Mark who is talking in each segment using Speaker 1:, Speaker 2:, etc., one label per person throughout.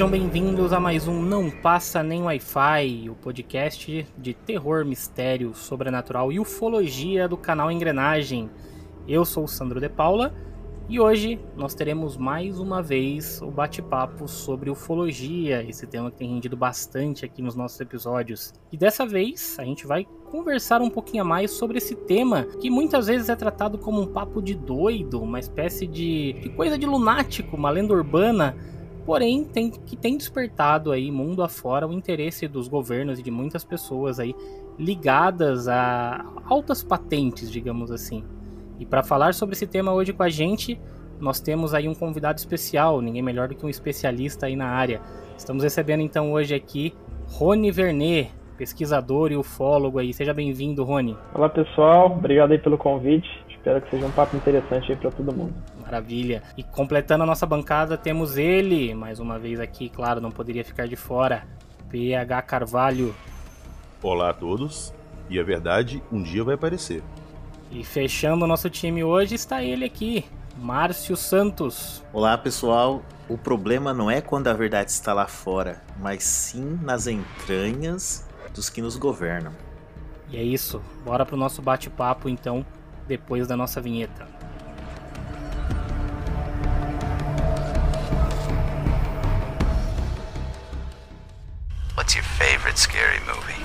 Speaker 1: Sejam bem-vindos a mais um Não Passa Nem Wi-Fi, o podcast de terror, mistério, sobrenatural e ufologia do canal Engrenagem. Eu sou o Sandro de Paula e hoje nós teremos mais uma vez o bate-papo sobre ufologia, esse tema que tem rendido bastante aqui nos nossos episódios. E dessa vez a gente vai conversar um pouquinho mais sobre esse tema que muitas vezes é tratado como um papo de doido, uma espécie de, de coisa de lunático, uma lenda urbana porém tem, que tem despertado aí mundo afora o interesse dos governos e de muitas pessoas aí ligadas a altas patentes, digamos assim. E para falar sobre esse tema hoje com a gente, nós temos aí um convidado especial, ninguém melhor do que um especialista aí na área. Estamos recebendo então hoje aqui Rony Vernet, pesquisador e ufólogo aí. Seja bem-vindo, Rony.
Speaker 2: Olá, pessoal. Obrigado aí pelo convite. Espero que seja um papo interessante aí para todo mundo.
Speaker 1: Maravilha. E completando a nossa bancada, temos ele, mais uma vez aqui, claro, não poderia ficar de fora. PH Carvalho.
Speaker 3: Olá a todos. E a verdade um dia vai aparecer.
Speaker 1: E fechando o nosso time hoje está ele aqui, Márcio Santos.
Speaker 4: Olá pessoal, o problema não é quando a verdade está lá fora, mas sim nas entranhas dos que nos governam.
Speaker 1: E é isso, bora pro nosso bate-papo então, depois da nossa vinheta. Favorite scary movie?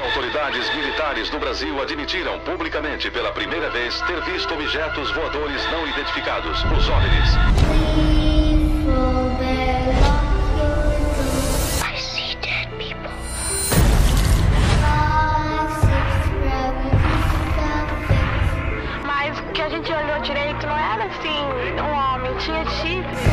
Speaker 5: autoridades militares do Brasil admitiram publicamente pela primeira vez ter visto objetos voadores não identificados, os OVNIs.
Speaker 6: Mas o que a gente olhou direito não era assim um homem, tinha chifre.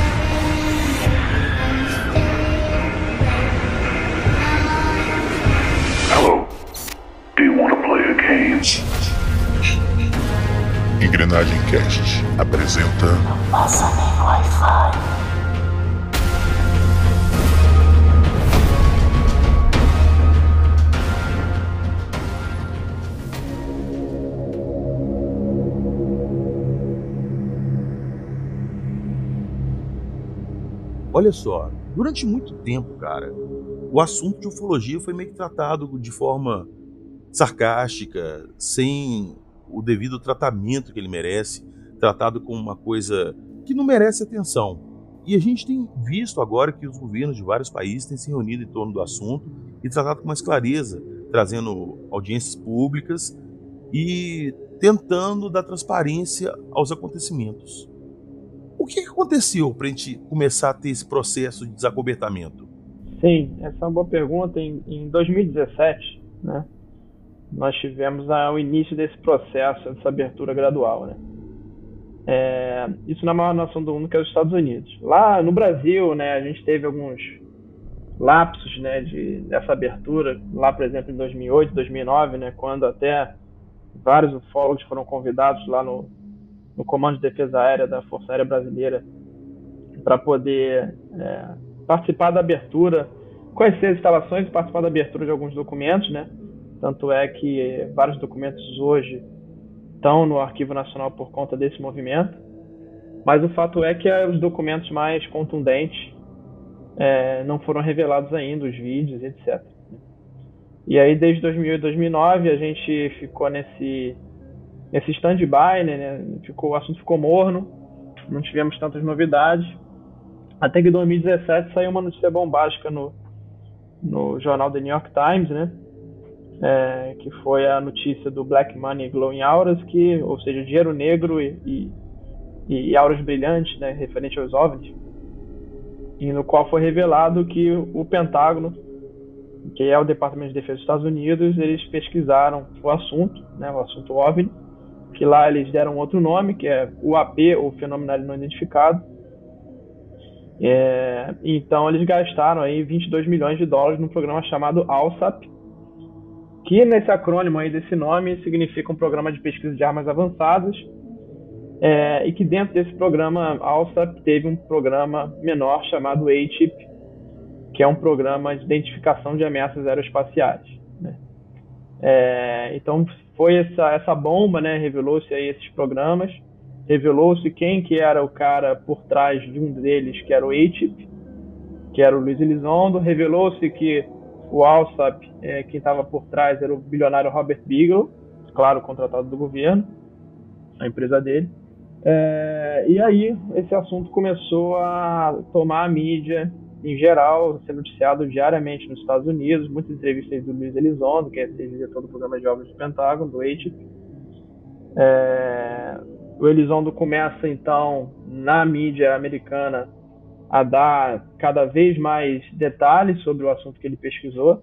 Speaker 7: Engrenagem Cast apresenta. Não passa nem Wi-Fi.
Speaker 3: Olha só, durante muito tempo, cara, o assunto de ufologia foi meio que tratado de forma sarcástica, sem o devido tratamento que ele merece, tratado como uma coisa que não merece atenção. E a gente tem visto agora que os governos de vários países têm se reunido em torno do assunto e tratado com mais clareza, trazendo audiências públicas e tentando dar transparência aos acontecimentos. O que aconteceu para a gente começar a ter esse processo de desacobertamento?
Speaker 2: Sim, essa é uma boa pergunta. Em, em 2017, né, nós tivemos o início desse processo, dessa abertura gradual. Né? É, isso na maior nação do mundo, que é os Estados Unidos. Lá no Brasil, né, a gente teve alguns lapsos né, de, dessa abertura, lá, por exemplo, em 2008, 2009, né, quando até vários ufólogos foram convidados lá no, no Comando de Defesa Aérea da Força Aérea Brasileira para poder é, participar da abertura, conhecer as instalações e participar da abertura de alguns documentos, né? Tanto é que vários documentos hoje estão no Arquivo Nacional por conta desse movimento. Mas o fato é que os documentos mais contundentes é, não foram revelados ainda, os vídeos, etc. E aí, desde 2008 2009, a gente ficou nesse, nesse stand-by, né? Ficou, o assunto ficou morno, não tivemos tantas novidades. Até que em 2017 saiu uma notícia bombástica no, no jornal The New York Times, né? É, que foi a notícia do Black Money Glowing Auras, que, ou seja, dinheiro negro e, e, e auras brilhantes, né, referente aos OVNIs, e no qual foi revelado que o Pentágono, que é o Departamento de Defesa dos Estados Unidos, eles pesquisaram o assunto, né, o assunto OVNI, que lá eles deram outro nome, que é UAP, ou Fenômeno Não Identificado, é, então eles gastaram aí 22 milhões de dólares num programa chamado ALSAP, que nesse acrônimo aí desse nome significa um programa de pesquisa de armas avançadas, é, e que dentro desse programa ALSAP teve um programa menor chamado ATIP, que é um programa de identificação de ameaças aeroespaciais. Né? É, então foi essa, essa bomba, né, revelou-se aí esses programas, revelou-se quem que era o cara por trás de um deles, que era o ATIP, que era o Luiz Elizondo. Revelou-se que o Alsap, é, quem estava por trás, era o bilionário Robert Bigelow, claro, contratado do governo, a empresa dele. É, e aí esse assunto começou a tomar a mídia em geral, ser noticiado diariamente nos Estados Unidos, muitas entrevistas do Luiz Elizondo, que é diretor do programa de obras do Pentágono, do ATIP. É, o Elizondo começa então na mídia americana a dar cada vez mais detalhes sobre o assunto que ele pesquisou,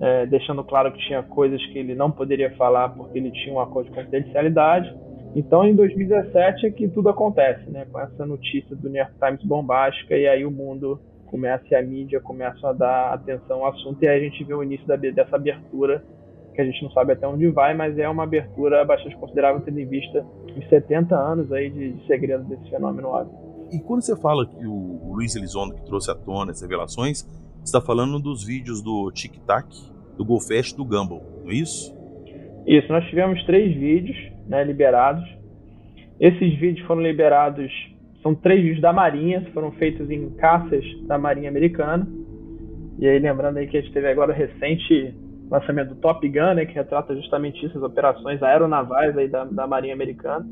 Speaker 2: é, deixando claro que tinha coisas que ele não poderia falar porque ele tinha um acordo de confidencialidade. Então, em 2017 é que tudo acontece, né? Com essa notícia do New York Times bombástica e aí o mundo começa e a mídia começa a dar atenção ao assunto e aí a gente vê o início da, dessa abertura que a gente não sabe até onde vai, mas é uma abertura bastante considerável tendo em vista os 70 anos aí de, de segredo desse fenômeno óbvio.
Speaker 3: E quando você fala que o Luiz Elizondo que trouxe à tona as revelações, está falando dos vídeos do Tic Tac, do Golfest do Gumball, não é isso?
Speaker 2: Isso, nós tivemos três vídeos né, liberados. Esses vídeos foram liberados, são três vídeos da Marinha, foram feitos em caças da Marinha Americana. E aí, lembrando aí que a gente teve agora recente lançamento do Top Gun, né, que retrata justamente isso, as operações aeronavais aí da, da Marinha Americana.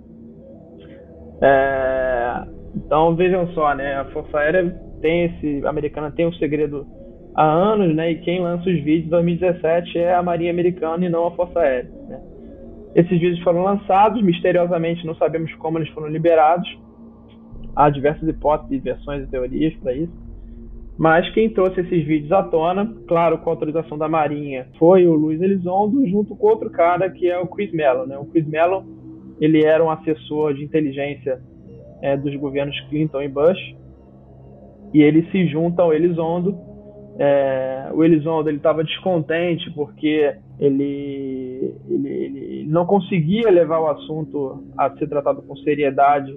Speaker 2: É, então vejam só, né, a Força Aérea tem esse, a americana tem um segredo há anos, né, e quem lança os vídeos em 2017 é a Marinha Americana e não a Força Aérea. Né. Esses vídeos foram lançados, misteriosamente não sabemos como eles foram liberados. Há diversas hipóteses, versões e teorias para isso. Mas quem trouxe esses vídeos à tona, claro, com autorização da Marinha, foi o Luiz Elizondo, junto com outro cara que é o Chris Mellon. Né? O Chris Mellon ele era um assessor de inteligência é, dos governos Clinton e Bush, e ele se junta ao Elizondo. É, o Elizondo ele estava descontente porque ele, ele, ele não conseguia levar o assunto a ser tratado com seriedade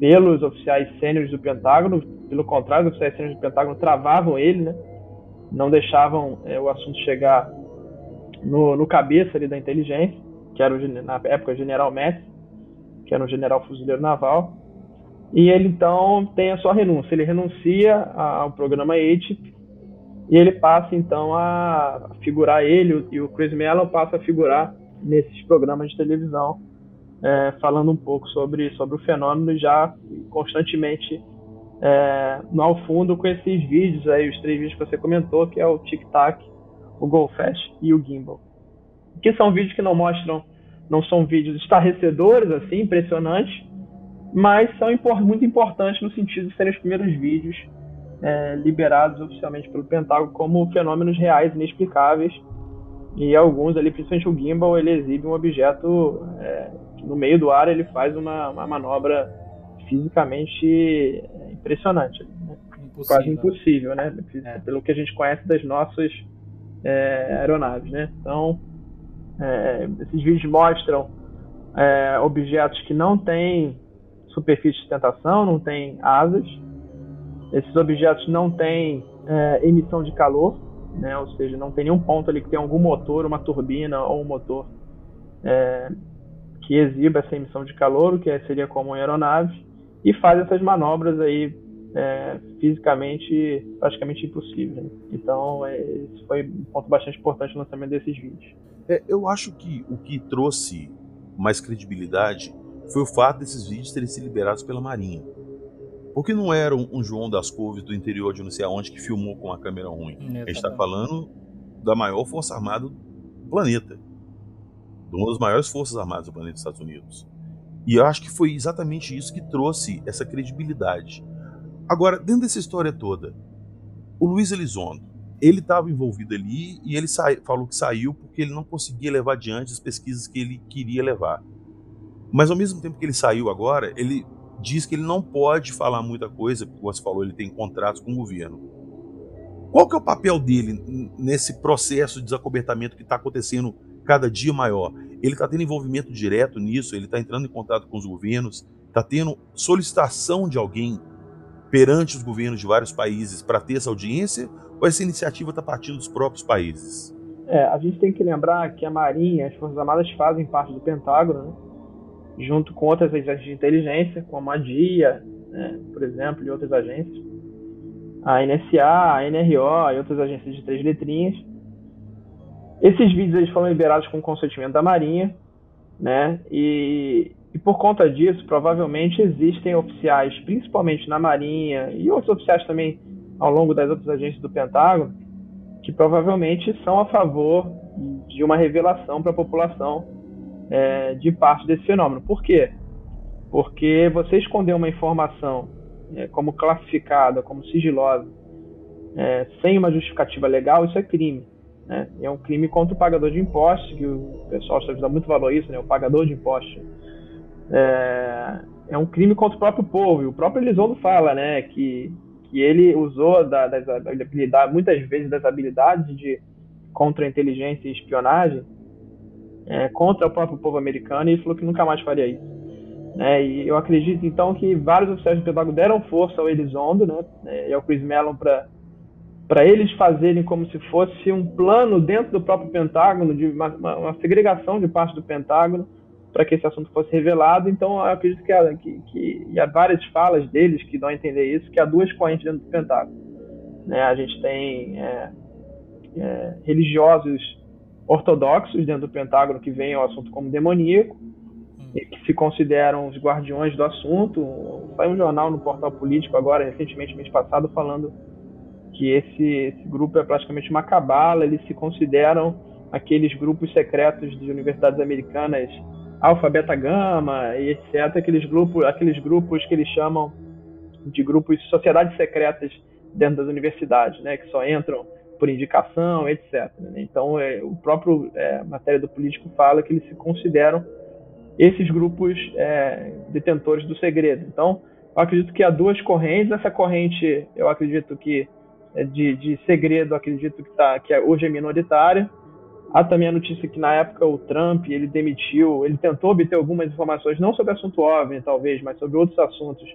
Speaker 2: pelos oficiais sêniores do Pentágono, pelo contrário, os oficiais sêniores do Pentágono travavam ele, né? não deixavam é, o assunto chegar no, no cabeça ali da inteligência, que era o, na época o general Metz, que era um general fuzileiro naval, e ele então tem a sua renúncia. Ele renuncia ao programa ATIP e ele passa então a figurar, ele e o Chris Mellon passa a figurar nesses programas de televisão é, falando um pouco sobre, sobre o fenômeno já constantemente é, no ao fundo com esses vídeos aí, os três vídeos que você comentou, que é o Tic Tac, o Go Fast e o Gimbal. Que são vídeos que não mostram, não são vídeos estarrecedores, assim, impressionantes, mas são muito importantes no sentido de serem os primeiros vídeos é, liberados oficialmente pelo Pentágono como fenômenos reais inexplicáveis e alguns ali, principalmente o gimbal, ele exibe um objeto é, no meio do ar ele faz uma, uma manobra fisicamente impressionante, né? impossível. quase impossível, né? É. Pelo que a gente conhece das nossas é, aeronaves, né? Então, é, esses vídeos mostram é, objetos que não têm superfície de sustentação, não têm asas. Esses objetos não têm é, emissão de calor, né? Ou seja, não tem nenhum ponto ali que tem algum motor, uma turbina ou um motor é, que exiba essa emissão de calor, o que seria como uma aeronave, e faz essas manobras aí é, fisicamente praticamente impossíveis. Né? Então, é, esse foi um ponto bastante importante no lançamento desses vídeos.
Speaker 3: É, eu acho que o que trouxe mais credibilidade foi o fato desses vídeos terem sido liberados pela Marinha. Porque não era um, João das Couves do interior de não sei aonde que filmou com uma câmera ruim. Exatamente. A gente está falando da maior força armada do planeta de uma das maiores forças armadas do planeta dos Estados Unidos. E eu acho que foi exatamente isso que trouxe essa credibilidade. Agora, dentro dessa história toda, o Luiz Elizondo, ele estava envolvido ali e ele falou que saiu porque ele não conseguia levar adiante as pesquisas que ele queria levar. Mas ao mesmo tempo que ele saiu agora, ele diz que ele não pode falar muita coisa, porque você falou, ele tem contratos com o governo. Qual que é o papel dele nesse processo de desacobertamento que está acontecendo cada dia maior. Ele está tendo envolvimento direto nisso, ele está entrando em contato com os governos, está tendo solicitação de alguém perante os governos de vários países para ter essa audiência, ou essa iniciativa está partindo dos próprios países?
Speaker 2: É, a gente tem que lembrar que a Marinha, as Forças Armadas fazem parte do Pentágono, né? Junto com outras agências de inteligência, como a DIA, né, por exemplo, e outras agências, a NSA, a NRO e outras agências de três letrinhas. Esses vídeos eles foram liberados com consentimento da Marinha, né? E, e por conta disso, provavelmente existem oficiais, principalmente na Marinha e outros oficiais também ao longo das outras agências do Pentágono, que provavelmente são a favor de uma revelação para a população é, de parte desse fenômeno. Por quê? Porque você esconder uma informação é, como classificada, como sigilosa, é, sem uma justificativa legal, isso é crime. Né? É um crime contra o pagador de impostos, que o pessoal está dando muito valor a isso, né? o pagador de impostos. É, é um crime contra o próprio povo. E o próprio Elizondo fala né, que, que ele usou da, das habilidades, muitas vezes das habilidades de contra-inteligência e espionagem é, contra o próprio povo americano e falou que nunca mais faria isso. Né? E eu acredito então que vários oficiais do Pentágono deram força ao Elizondo né, e ao Chris Mellon para para eles fazerem como se fosse um plano dentro do próprio Pentágono, de uma, uma segregação de parte do Pentágono, para que esse assunto fosse revelado. Então, eu acredito que, que, que e há várias falas deles que dão a entender isso, que há duas correntes dentro do Pentágono. Né? A gente tem é, é, religiosos ortodoxos dentro do Pentágono que veem o assunto como demoníaco, e que se consideram os guardiões do assunto. Saiu um jornal no portal político agora, recentemente, mês passado, falando que esse, esse grupo é praticamente uma cabala, eles se consideram aqueles grupos secretos de universidades americanas, Alpha, Beta, Gama e etc, aqueles grupos, aqueles grupos que eles chamam de grupos de sociedades secretas dentro das universidades, né, que só entram por indicação, etc. Então, é, o próprio é, matéria do político fala que eles se consideram esses grupos é, detentores do segredo. Então, eu acredito que há duas correntes. Essa corrente, eu acredito que é, de, de segredo, acredito que, tá, que é, hoje é minoritária. Há também a notícia que na época o Trump ele demitiu, ele tentou obter algumas informações, não sobre assunto OVNI talvez, mas sobre outros assuntos,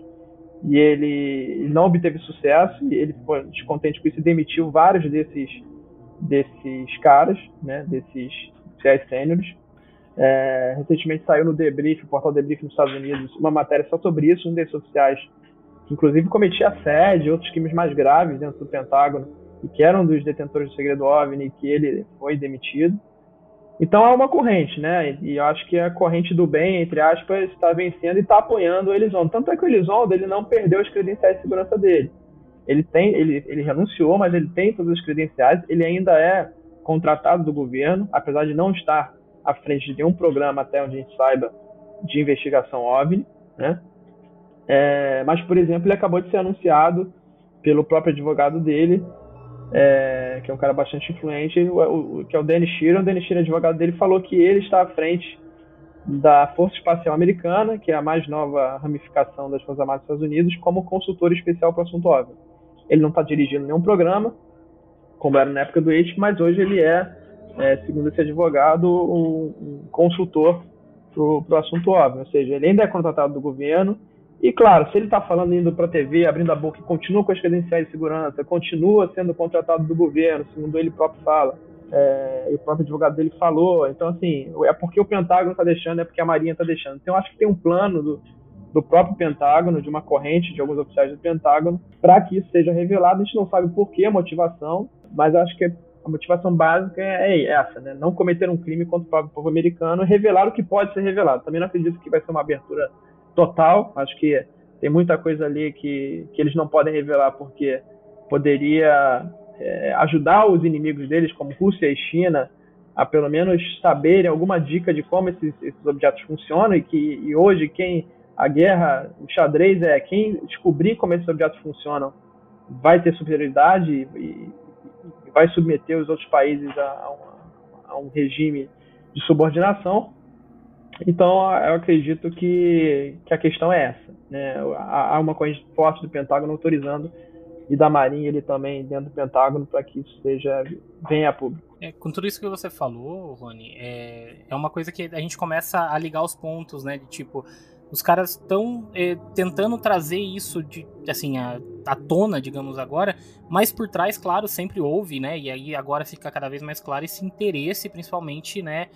Speaker 2: e ele, não obteve sucesso, e ele ficou descontente com isso e demitiu vários desses, desses caras, né, desses oficiais sêniores. É, recentemente saiu no Debrief, o portal Debrief nos Estados Unidos, uma matéria só sobre isso, um desses oficiais que inclusive cometia assédio outros crimes mais graves dentro do Pentágono, e que eram dos detentores do segredo OVNI, que ele foi demitido. Então é uma corrente, né? E eu acho que a corrente do bem, entre aspas, está vencendo e está apoiando o Elizondo. Tanto é que o Elizondo ele não perdeu as credenciais de segurança dele. Ele tem, ele, ele renunciou, mas ele tem todas as credenciais. Ele ainda é contratado do governo, apesar de não estar à frente de nenhum programa até onde a gente saiba de investigação OVNI, né? É, mas, por exemplo, ele acabou de ser anunciado pelo próprio advogado dele, é, que é um cara bastante influente, o, o, que é o Dennis Sheeran. O Dennis Sheeran, advogado dele, falou que ele está à frente da Força Espacial Americana, que é a mais nova ramificação das Forças Armadas dos Estados Unidos, como consultor especial para o assunto óbvio. Ele não está dirigindo nenhum programa, como era na época do EIT, mas hoje ele é, é segundo esse advogado, um, um consultor para o assunto óbvio. Ou seja, ele ainda é contratado do governo, e claro, se ele está falando indo para a TV, abrindo a boca e continua com as credenciais de segurança, continua sendo contratado do governo, segundo ele próprio fala, é, e o próprio advogado dele falou. Então, assim, é porque o Pentágono está deixando, é porque a Marinha está deixando. Então, acho que tem um plano do, do próprio Pentágono, de uma corrente de alguns oficiais do Pentágono, para que isso seja revelado. A gente não sabe por que a motivação, mas acho que a motivação básica é essa, né? Não cometer um crime contra o próprio povo americano e revelar o que pode ser revelado. Também não acredito que vai ser uma abertura total. Acho que tem muita coisa ali que, que eles não podem revelar porque poderia é, ajudar os inimigos deles, como Rússia e China, a pelo menos saberem alguma dica de como esses, esses objetos funcionam e que e hoje quem a guerra, o xadrez é quem descobrir como esses objetos funcionam vai ter superioridade e, e, e vai submeter os outros países a, a, a um regime de subordinação. Então, eu acredito que, que a questão é essa. Né? Há uma corrente forte do Pentágono autorizando e da Marinha ele também dentro do Pentágono para que isso seja venha a público.
Speaker 1: É, com tudo isso que você falou, Rony, é, é uma coisa que a gente começa a ligar os pontos, né? De tipo, os caras estão é, tentando trazer isso de assim a, à tona, digamos agora, mas por trás, claro, sempre houve, né? E aí agora fica cada vez mais claro esse interesse, principalmente, né?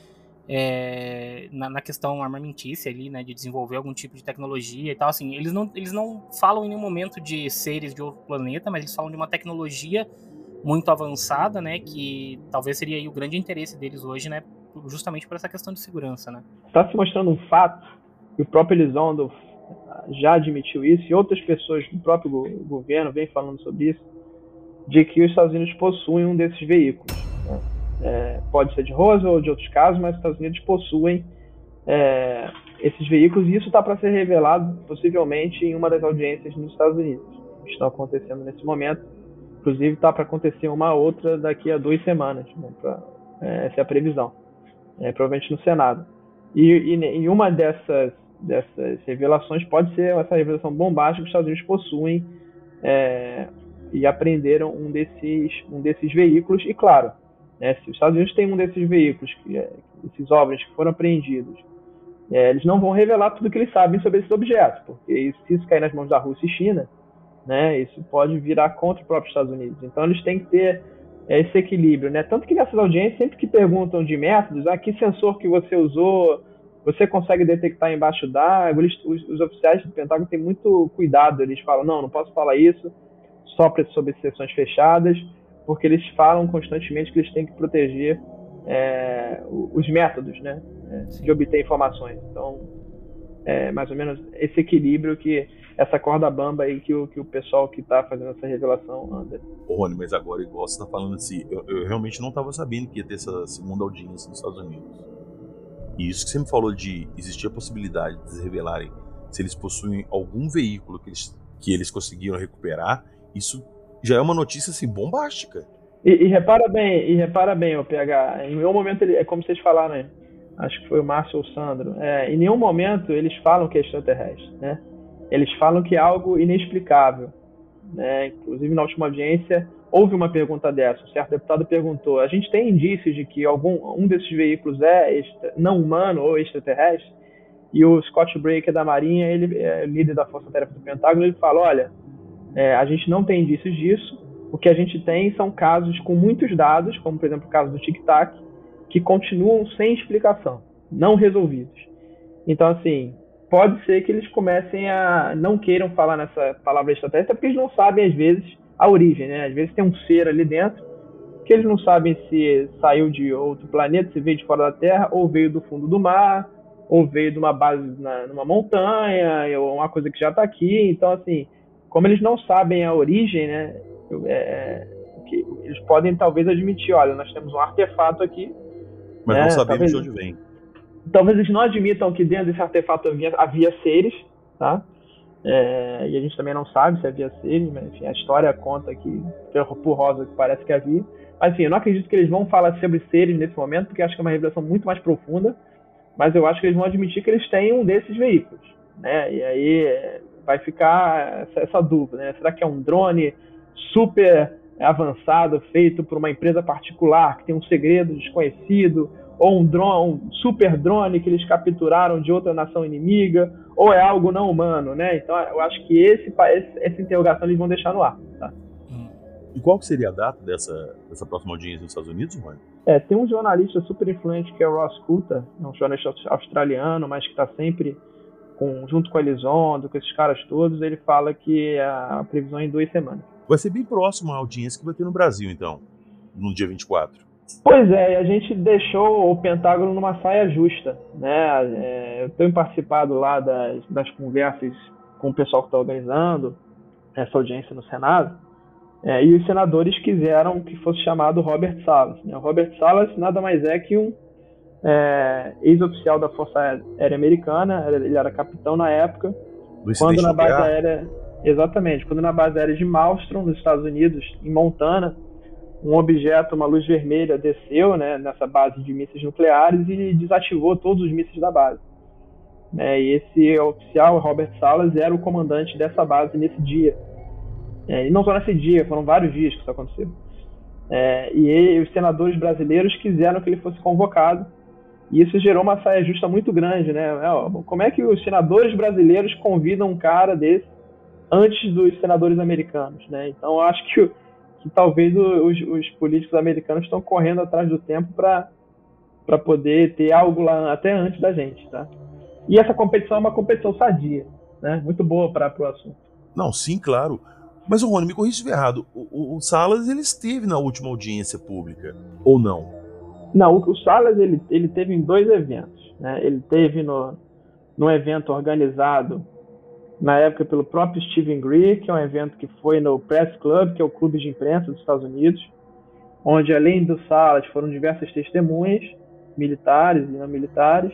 Speaker 1: É, na, na, questão armamentícia ali, né, de desenvolver algum tipo de tecnologia e tal, assim, eles não, eles não falam em nenhum momento de seres de outro planeta, mas eles falam de uma tecnologia muito avançada, né, que talvez seria o grande interesse deles hoje, né, justamente por essa questão de segurança, né.
Speaker 2: Está se mostrando um fato, e o próprio Elizondo já admitiu isso, e outras pessoas do próprio governo vêm falando sobre isso, de que os Estados Unidos possuem um desses veículos. Né? É, pode ser de Rosa ou de outros casos, mas os Estados Unidos possuem é, esses veículos e isso está para ser revelado possivelmente em uma das audiências nos Estados Unidos que estão acontecendo nesse momento. Inclusive está para acontecer uma outra daqui a duas semanas, né, pra, é, essa é a previsão, é, provavelmente no Senado. E, e, uma dessas, dessas revelações pode ser essa revelação bombástica que os Estados Unidos possuem é, e apreenderam um desses, um desses veículos. E claro, né? Se os Estados Unidos têm um desses veículos, que, é, esses OVNIs que foram apreendidos, é, eles não vão revelar tudo que eles sabem sobre esses objetos, porque se isso cair nas mãos da Rússia e China, né, isso pode virar contra os próprios Estados Unidos. Então eles têm que ter é, esse equilíbrio, né? Tanto que nessas audiências, sempre que perguntam de métodos, ah, que sensor que você usou, você consegue detectar embaixo d'água, os, os, oficiais do Pentágono têm muito cuidado, eles falam, não, não posso falar isso, só para sob sessões fechadas, porque eles falam constantemente que eles têm que proteger é, os métodos né, é, de obter informações. Então, é mais ou menos esse equilíbrio que essa corda bamba aí que o, que o pessoal que está fazendo essa revelação anda.
Speaker 3: Rony, mas agora, igual você está falando assim, eu, eu realmente não estava sabendo que ia ter essa segunda audiência nos Estados Unidos. E isso que você me falou de existir a possibilidade de eles revelarem se eles possuem algum veículo que eles, que eles conseguiram recuperar, isso já é uma notícia assim bombástica.
Speaker 2: E, e repara bem, e repara bem, o PH, em nenhum momento ele, é como vocês falaram, né? acho que foi o Márcio ou o Sandro, é, em nenhum momento eles falam que é extraterrestre, né? Eles falam que é algo inexplicável, né? Inclusive na última audiência houve uma pergunta dessa, um certo deputado perguntou: a gente tem indícios de que algum um desses veículos é extra, não humano ou extraterrestre? E o Scott Breaker da Marinha, ele é líder da Força Tarefa do Pentágono, ele fala: olha, é, a gente não tem indícios disso. O que a gente tem são casos com muitos dados, como por exemplo o caso do Tic Tac, que continuam sem explicação, não resolvidos. Então, assim, pode ser que eles comecem a não queiram falar nessa palavra extraterrestre, porque eles não sabem, às vezes, a origem, né? Às vezes tem um ser ali dentro que eles não sabem se saiu de outro planeta, se veio de fora da Terra, ou veio do fundo do mar, ou veio de uma base na, numa montanha, ou uma coisa que já está aqui. Então, assim, como eles não sabem a origem, né, é, que eles podem talvez admitir, olha, nós temos um artefato aqui,
Speaker 3: mas né, não sabemos talvez, de onde vem.
Speaker 2: Talvez eles não admitam que dentro desse artefato havia, havia seres, tá? É, e a gente também não sabe se havia seres, mas enfim, a história conta que, por Rosa, que parece que havia. Mas assim, eu não acredito que eles vão falar sobre seres nesse momento, porque acho que é uma revelação muito mais profunda. Mas eu acho que eles vão admitir que eles têm um desses veículos, né? E aí vai ficar essa, essa dúvida, né? Será que é um drone super avançado feito por uma empresa particular que tem um segredo desconhecido ou um drone, um super drone que eles capturaram de outra nação inimiga, ou é algo não humano, né? Então eu acho que esse, essa interrogação eles vão deixar no ar. Tá?
Speaker 3: E qual que seria a data dessa, dessa próxima audiência nos Estados Unidos, Rony?
Speaker 2: É, tem um jornalista super influente que é o Ross Coulter, é um jornalista australiano, mas que está sempre com, junto com a Elizondo, com esses caras todos, ele fala que a previsão é em duas semanas.
Speaker 3: Vai ser bem próximo à audiência que vai ter no Brasil, então, no dia 24.
Speaker 2: Pois é, a gente deixou o Pentágono numa saia justa, né? É, eu tenho participado lá das, das conversas com o pessoal que está organizando essa audiência no Senado, é, e os senadores quiseram que fosse chamado Robert Salas. Né? O Robert Salas nada mais é que um é, ex-oficial da Força Aérea Americana, ele era capitão na época, quando na base aérea, exatamente, quando na base aérea de Malmstrom, nos Estados Unidos, em Montana, um objeto, uma luz vermelha, desceu né, nessa base de mísseis nucleares e desativou todos os mísseis da base. É, e esse oficial, Robert Salas, era o comandante dessa base nesse dia. É, e não só nesse dia, foram vários dias que isso aconteceu. É, e ele, os senadores brasileiros quiseram que ele fosse convocado e isso gerou uma saia justa muito grande, né? É, como é que os senadores brasileiros convidam um cara desse antes dos senadores americanos, né? Então eu acho que, que talvez os, os políticos americanos estão correndo atrás do tempo para poder ter algo lá até antes da gente, tá? E essa competição é uma competição sadia, né? Muito boa para o assunto.
Speaker 3: Não, sim, claro. Mas o Rony, me corrija se errado. O, o, o, Salas ele esteve na última audiência pública ou não?
Speaker 2: Não, o, Salas ele, ele teve em dois eventos. Né? Ele teve no, num evento organizado na época pelo próprio Stephen Greer, que é um evento que foi no Press Club, que é o clube de imprensa dos Estados Unidos, onde além do Salas foram diversas testemunhas, militares e não militares.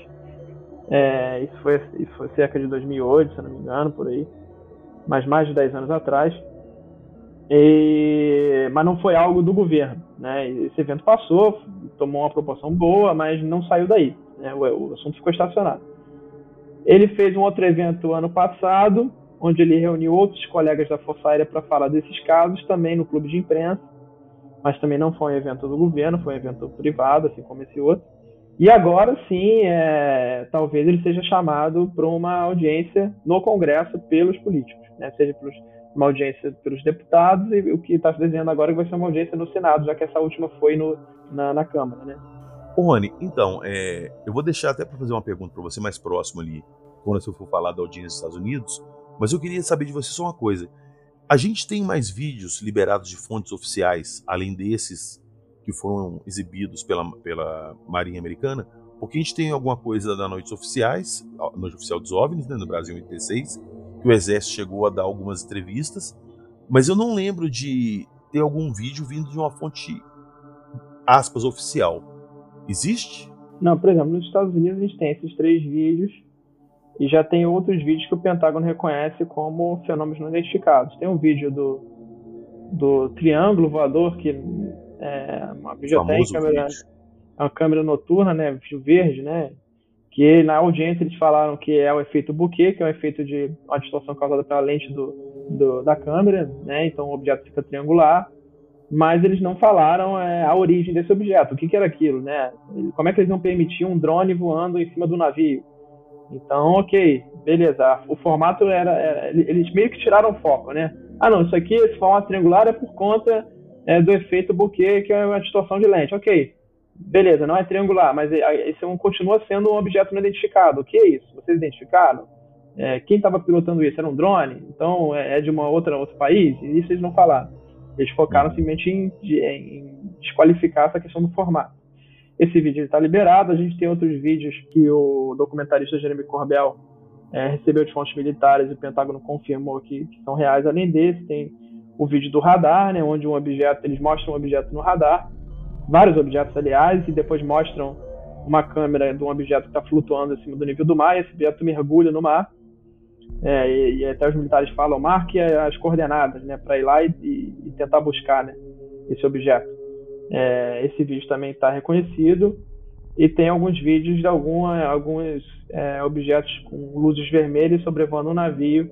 Speaker 2: É, isso, foi, isso foi cerca de 2008, se não me engano, por aí, mas mais de 10 anos atrás. E, mas não foi algo do governo. Né? Esse evento passou, tomou uma proporção boa, mas não saiu daí. Né? O, o assunto ficou estacionado. Ele fez um outro evento ano passado, onde ele reuniu outros colegas da Força Aérea para falar desses casos, também no clube de imprensa, mas também não foi um evento do governo, foi um evento privado, assim como esse outro. E agora sim, é, talvez ele seja chamado para uma audiência no Congresso pelos políticos, né? seja pelos, uma audiência pelos deputados e o que está se desenhando agora é vai ser uma audiência no Senado, já que essa última foi no, na, na Câmara. Né?
Speaker 3: Ô, Rony, então, é, eu vou deixar até para fazer uma pergunta para você mais próximo ali, quando eu for falar da audiência dos Estados Unidos, mas eu queria saber de você só uma coisa. A gente tem mais vídeos liberados de fontes oficiais, além desses que foram exibidos pela, pela Marinha Americana, porque a gente tem alguma coisa da Noites Oficiais, Noite Oficial dos OVNIs, né, no Brasil em 86, que o Exército chegou a dar algumas entrevistas, mas eu não lembro de ter algum vídeo vindo de uma fonte, aspas, oficial. Existe?
Speaker 2: Não, por exemplo, nos Estados Unidos a gente tem esses três vídeos e já tem outros vídeos que o Pentágono reconhece como fenômenos não identificados. Tem um vídeo do, do triângulo voador que é, uma videotécnica, é uma câmera noturna, né, verde, né, que na audiência eles falaram que é o efeito bokeh, que é o efeito de uma distorção causada pela lente do, do da câmera, né, então o objeto fica triangular, mas eles não falaram é, a origem desse objeto, o que, que era aquilo, né, como é que eles não permitiam um drone voando em cima do navio. Então, ok, beleza, o formato era, era eles meio que tiraram o foco, né, ah não, isso aqui, esse formato triangular é por conta é, do efeito bokeh, que é uma distorção de lente. Ok, beleza, não é triangular, mas esse é continua sendo um objeto não identificado. O que é isso? Vocês identificaram? É, quem estava pilotando isso era um drone? Então é, é de uma outra outro país? E isso eles não falaram. Eles focaram simplesmente em, em desqualificar essa questão do formato. Esse vídeo está liberado. A gente tem outros vídeos que o documentarista Jeremy Corbell é, recebeu de fontes militares e o Pentágono confirmou que, que são reais. Além desse, tem o vídeo do radar, né, onde um objeto, eles mostram um objeto no radar, vários objetos, aliás, e depois mostram uma câmera de um objeto que está flutuando acima do nível do mar, e esse objeto mergulha no mar, é, e, e, até os militares falam, marque as coordenadas, né, para ir lá e, e, tentar buscar, né, esse objeto. É, esse vídeo também está reconhecido, e tem alguns vídeos de alguma, alguns é, objetos com luzes vermelhas sobrevoando um navio,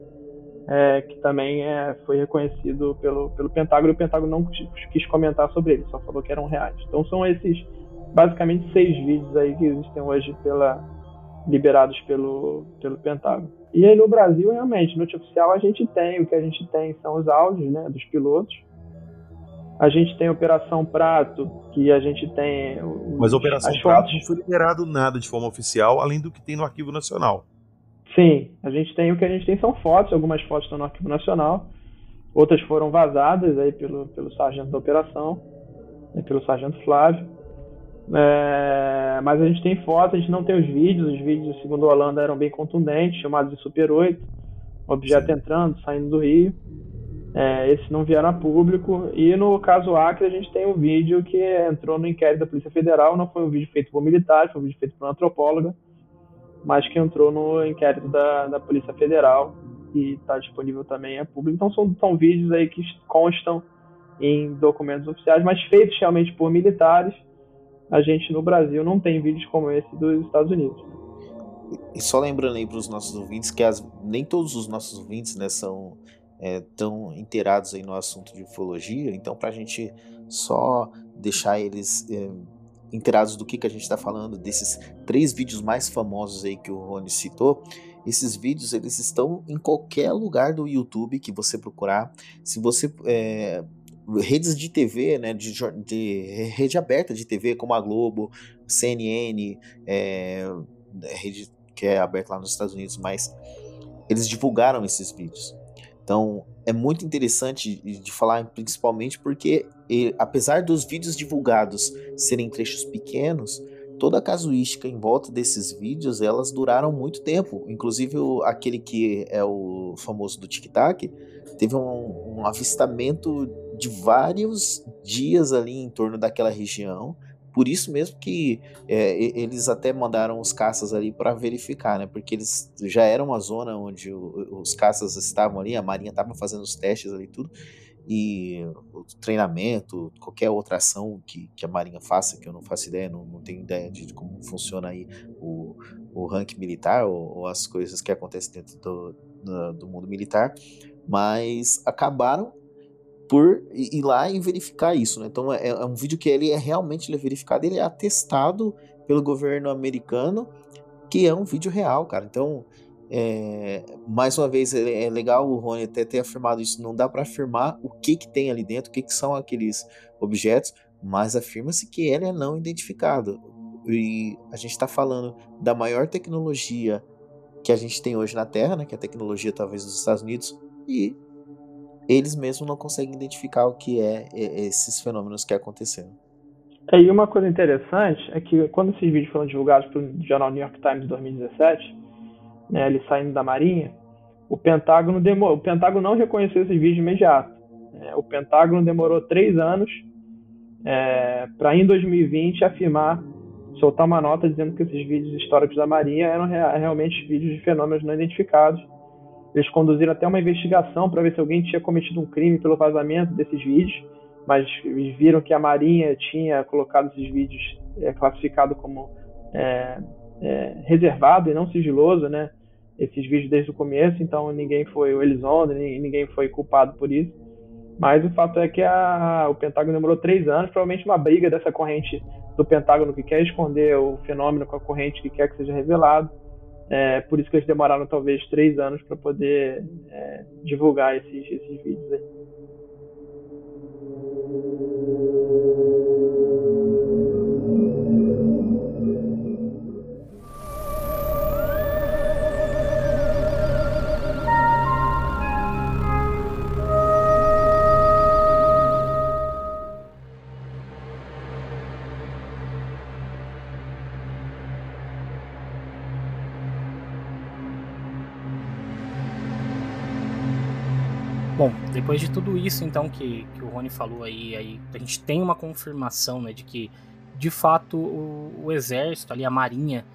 Speaker 2: é, que também é, foi reconhecido pelo, pelo Pentágono, e o Pentágono não quis comentar sobre ele, só falou que eram reais. Então são esses, basicamente, seis vídeos aí que existem hoje pela, liberados pelo, pelo Pentágono. E aí no Brasil, realmente, no oficial a gente tem, o que a gente tem são os áudios né, dos pilotos, a gente tem Operação Prato, que a gente tem. Os,
Speaker 3: Mas Operação Prato não foi liberado nada de forma oficial, além do que tem no Arquivo Nacional.
Speaker 2: Sim, a gente tem o que a gente tem são fotos, algumas fotos estão no Arquivo Nacional, outras foram vazadas aí pelo, pelo sargento da operação, né, pelo sargento Flávio. É, mas a gente tem fotos, a gente não tem os vídeos, os vídeos, segundo o Holanda, eram bem contundentes, chamados de Super 8, objeto Sim. entrando, saindo do Rio. É, esses não vieram a público. E no caso Acre, a gente tem um vídeo que entrou no inquérito da Polícia Federal, não foi um vídeo feito por militares, foi um vídeo feito por uma antropóloga mas que entrou no inquérito da, da Polícia Federal e está disponível também a público. Então são, são vídeos aí que constam em documentos oficiais, mas feitos realmente por militares. A gente no Brasil não tem vídeos como esse dos Estados Unidos.
Speaker 4: E só lembrando aí para os nossos ouvintes que as, nem todos os nossos ouvintes né, são é, tão inteirados aí no assunto de ufologia, então para a gente só deixar eles é, inteirados do que, que a gente está falando, desses três vídeos mais famosos aí que o Rony citou, esses vídeos eles estão em qualquer lugar do YouTube que você procurar. Se você é, redes de TV, né, de, de, rede aberta de TV como a Globo, CNN, é, rede que é aberta lá nos Estados Unidos, mas eles divulgaram esses vídeos. Então é muito interessante de falar, principalmente porque, apesar dos vídeos divulgados serem trechos pequenos, toda a casuística em volta desses vídeos elas duraram muito tempo. Inclusive aquele que é o famoso do Tic Tac teve um, um avistamento de vários dias ali em torno daquela região por isso mesmo que é, eles até mandaram os caças ali para verificar, né? Porque eles já era uma zona onde o, os caças estavam ali, a marinha estava fazendo os testes ali tudo e treinamento, qualquer outra ação que, que a Marinha faça, que eu não faço ideia, não, não tenho ideia de como funciona aí o, o ranking militar ou, ou as coisas que acontecem dentro do, do, do mundo militar, mas acabaram por ir lá e verificar isso, né? Então é, é, um vídeo que ele é realmente ele é verificado, ele é atestado pelo governo americano que é um vídeo real, cara. Então, é, mais uma vez é, é legal o Rony até ter afirmado isso. Não dá para afirmar o que que tem ali dentro, o que que são aqueles objetos, mas afirma-se que ele é não identificado. E a gente está falando da maior tecnologia que a gente tem hoje na Terra, né? Que é a tecnologia talvez dos Estados Unidos e eles mesmos não conseguem identificar o que é, esses fenômenos que aconteceram.
Speaker 2: É, e uma coisa interessante é que quando esses vídeos foram divulgados pelo jornal New York Times em 2017, né, eles saindo da Marinha, o Pentágono, demorou, o Pentágono não reconheceu esses vídeos de imediato. É, o Pentágono demorou três anos é, para, em 2020, afirmar, soltar uma nota dizendo que esses vídeos históricos da Marinha eram realmente vídeos de fenômenos não identificados eles conduziram até uma investigação para ver se alguém tinha cometido um crime pelo vazamento desses vídeos, mas viram que a Marinha tinha colocado esses vídeos é, classificado como é, é, reservado e não sigiloso, né? Esses vídeos desde o começo, então ninguém foi o Elizondo, ninguém foi culpado por isso. Mas o fato é que a, o Pentágono demorou três anos, provavelmente uma briga dessa corrente do Pentágono que quer esconder o fenômeno com a corrente que quer que seja revelado. É, por isso que eles demoraram talvez três anos para poder é, divulgar esses, esses vídeos aí.
Speaker 1: Depois de tudo isso, então, que, que o Rony falou aí, aí, a gente tem uma confirmação, né, de que, de fato, o, o exército ali, a marinha,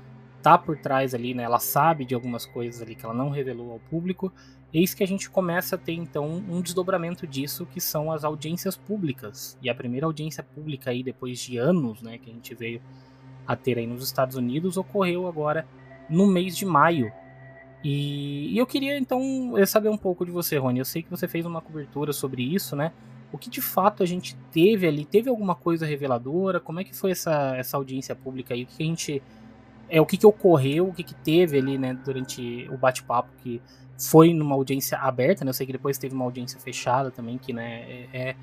Speaker 1: tá por trás ali, né, ela sabe de algumas coisas ali que ela não revelou ao público, eis que a gente começa a ter, então, um desdobramento disso, que são as audiências públicas. E a primeira audiência pública aí, depois de anos, né, que a gente veio a ter aí nos Estados Unidos, ocorreu agora no mês de maio e, e, eu queria então saber um pouco de você, Rony. Eu sei que você fez uma cobertura sobre isso, né? O que de fato a gente teve ali? Teve alguma coisa reveladora? Como é que foi essa, essa audiência pública aí? O que a gente. É, o que, que ocorreu, o que, que teve ali, né, durante o bate-papo, que foi numa audiência aberta, né? Eu sei que depois teve uma audiência fechada também, que né, é, é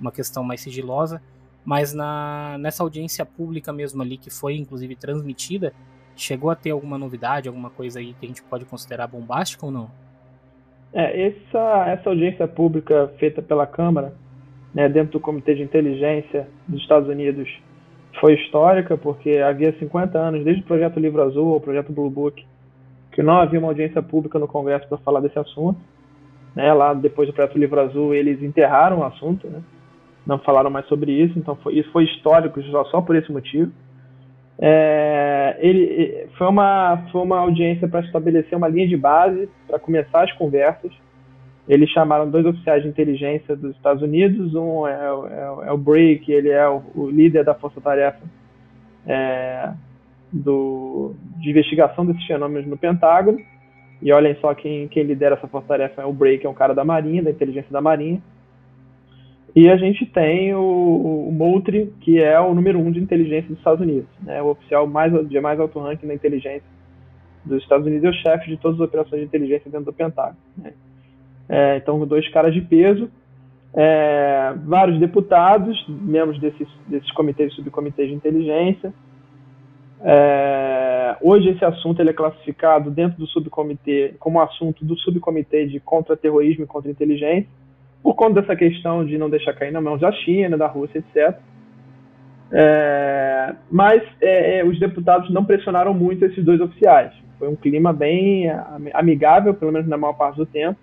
Speaker 1: uma questão mais sigilosa. Mas na, nessa audiência pública mesmo ali, que foi inclusive transmitida, Chegou a ter alguma novidade, alguma coisa aí que a gente pode considerar bombástica ou não?
Speaker 2: É, essa, essa audiência pública feita pela Câmara, né, dentro do Comitê de Inteligência dos Estados Unidos, foi histórica, porque havia 50 anos, desde o projeto Livro Azul o projeto Blue Book, que não havia uma audiência pública no Congresso para falar desse assunto. Né, lá depois do projeto Livro Azul, eles enterraram o assunto, né, não falaram mais sobre isso, então foi, isso foi histórico só, só por esse motivo. É, ele foi uma foi uma audiência para estabelecer uma linha de base para começar as conversas. Eles chamaram dois oficiais de inteligência dos Estados Unidos, um é, é, é o Bray, ele é o, o líder da força-tarefa é, do, de investigação desses fenômenos no Pentágono. E olhem só quem, quem lidera essa força-tarefa é o Bray, é um cara da Marinha, da inteligência da Marinha. E a gente tem o, o Moultrie, que é o número um de inteligência dos Estados Unidos, né, o oficial mais, de mais alto ranking na inteligência dos Estados Unidos e o chefe de todas as operações de inteligência dentro do Pentágono. Né. É, então, dois caras de peso, é, vários deputados, membros desses, desses comitês e subcomitês de inteligência, É, hoje esse assunto ele é classificado dentro do subcomitê como assunto do subcomitê de contra-terrorismo e contra-inteligência, por conta dessa questão de não deixar cair na mão da China, da Rússia, etc. É, mas é, é, os deputados não pressionaram muito esses dois oficiais. Foi um clima bem amigável, pelo menos na maior parte do tempo.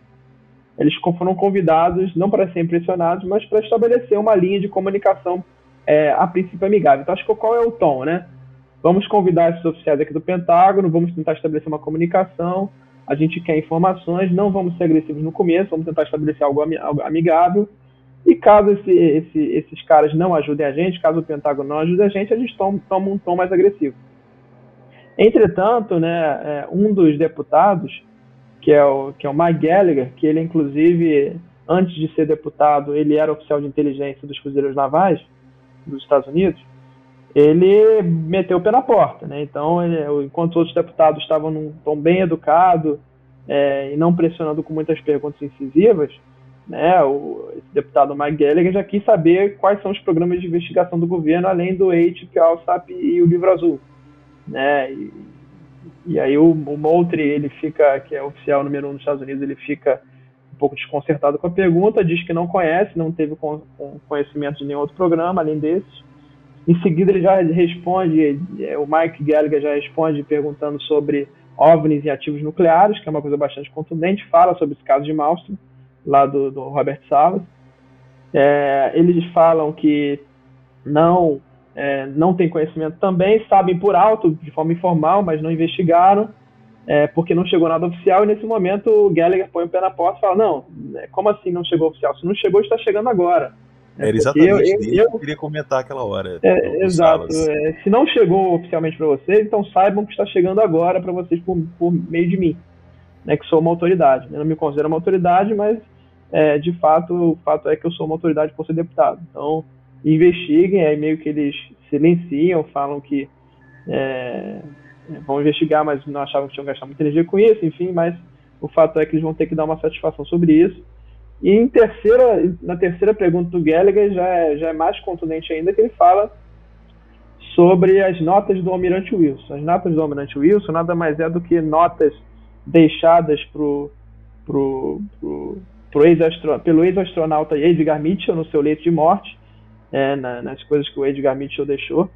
Speaker 2: Eles foram convidados não para ser impressionados, mas para estabelecer uma linha de comunicação é, a princípio amigável. Então acho que qual é o tom, né? Vamos convidar esses oficiais aqui do Pentágono, vamos tentar estabelecer uma comunicação. A gente quer informações, não vamos ser agressivos no começo, vamos tentar estabelecer algo, amigável. E caso esse, esse, esses caras não ajudem a gente, caso o Pentágono não ajude a gente, a gente toma, toma um tom mais agressivo. Entretanto, né, é, um dos deputados, que é o, que é o Mike Gallagher, que ele inclusive, antes de ser deputado, ele era oficial de inteligência dos Cruzeiros Navais dos Estados Unidos, ele meteu o pé na porta, né? Então, ele, enquanto outros deputados estavam num tom bem educado é, e não pressionando com muitas perguntas incisivas, né? O deputado Mike Gallagher já quis saber quais são os programas de investigação do governo, além do EIT, que é o SAP e o Livro Azul, né? E, e aí o, o Moultrie, ele fica, que é oficial número um dos Estados Unidos, ele fica um pouco desconcertado com a pergunta, diz que não conhece, não teve conhecimento de nenhum outro programa além desses. Em seguida ele já responde, é, o Mike Gallagher já responde perguntando sobre OVNIs e ativos nucleares, que é uma coisa bastante contundente, fala sobre esse caso de Malmström, lá do, do Robert Salles. É, eles falam que não é, não têm conhecimento também, sabem por alto, de forma informal, mas não investigaram, é, porque não chegou nada oficial, e nesse momento o Gallagher põe o pé na porta e fala, não, é, como assim não chegou oficial? Se não chegou, está chegando agora.
Speaker 3: É, Era exatamente eu, eu, eu, eu, queria comentar aquela hora.
Speaker 2: É, exato. É, se não chegou oficialmente para vocês, então saibam que está chegando agora para vocês por, por, meio de mim, né, que sou uma autoridade. Eu não me considero uma autoridade, mas é, de fato, o fato é que eu sou uma autoridade por ser deputado. Então, investiguem, aí meio que eles silenciam, falam que é, vão investigar, mas não achavam que tinham gastado muita energia com isso, enfim, mas o fato é que eles vão ter que dar uma satisfação sobre isso. E em terceira, na terceira pergunta do Gallagher já é, já é mais contundente ainda, que ele fala sobre as notas do Almirante Wilson. As notas do Almirante Wilson nada mais é do que notas deixadas pro, pro, pro, pro ex pelo ex-astronauta Edgar Mitchell no seu leito de morte, é, na, nas coisas que o Edgar Mitchell deixou,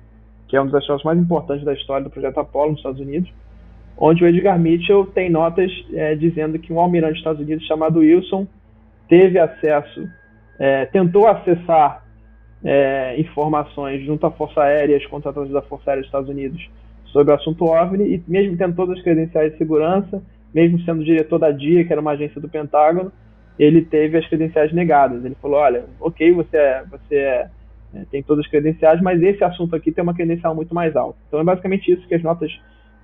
Speaker 2: que é um dos astronautas mais importantes da história do projeto Apollo nos Estados Unidos, onde o Edgar Mitchell tem notas é, dizendo que um almirante dos Estados Unidos chamado Wilson teve acesso, é, tentou acessar é, informações junto à Força Aérea aos contratantes da Força Aérea dos Estados Unidos sobre o assunto OVNI, e mesmo tendo todas as credenciais de segurança, mesmo sendo diretor da DIA, que era uma agência do Pentágono, ele teve as credenciais negadas. Ele falou, olha, ok, você, é, você é, é, tem todas as credenciais, mas esse assunto aqui tem uma credencial muito mais alta. Então é basicamente isso que as notas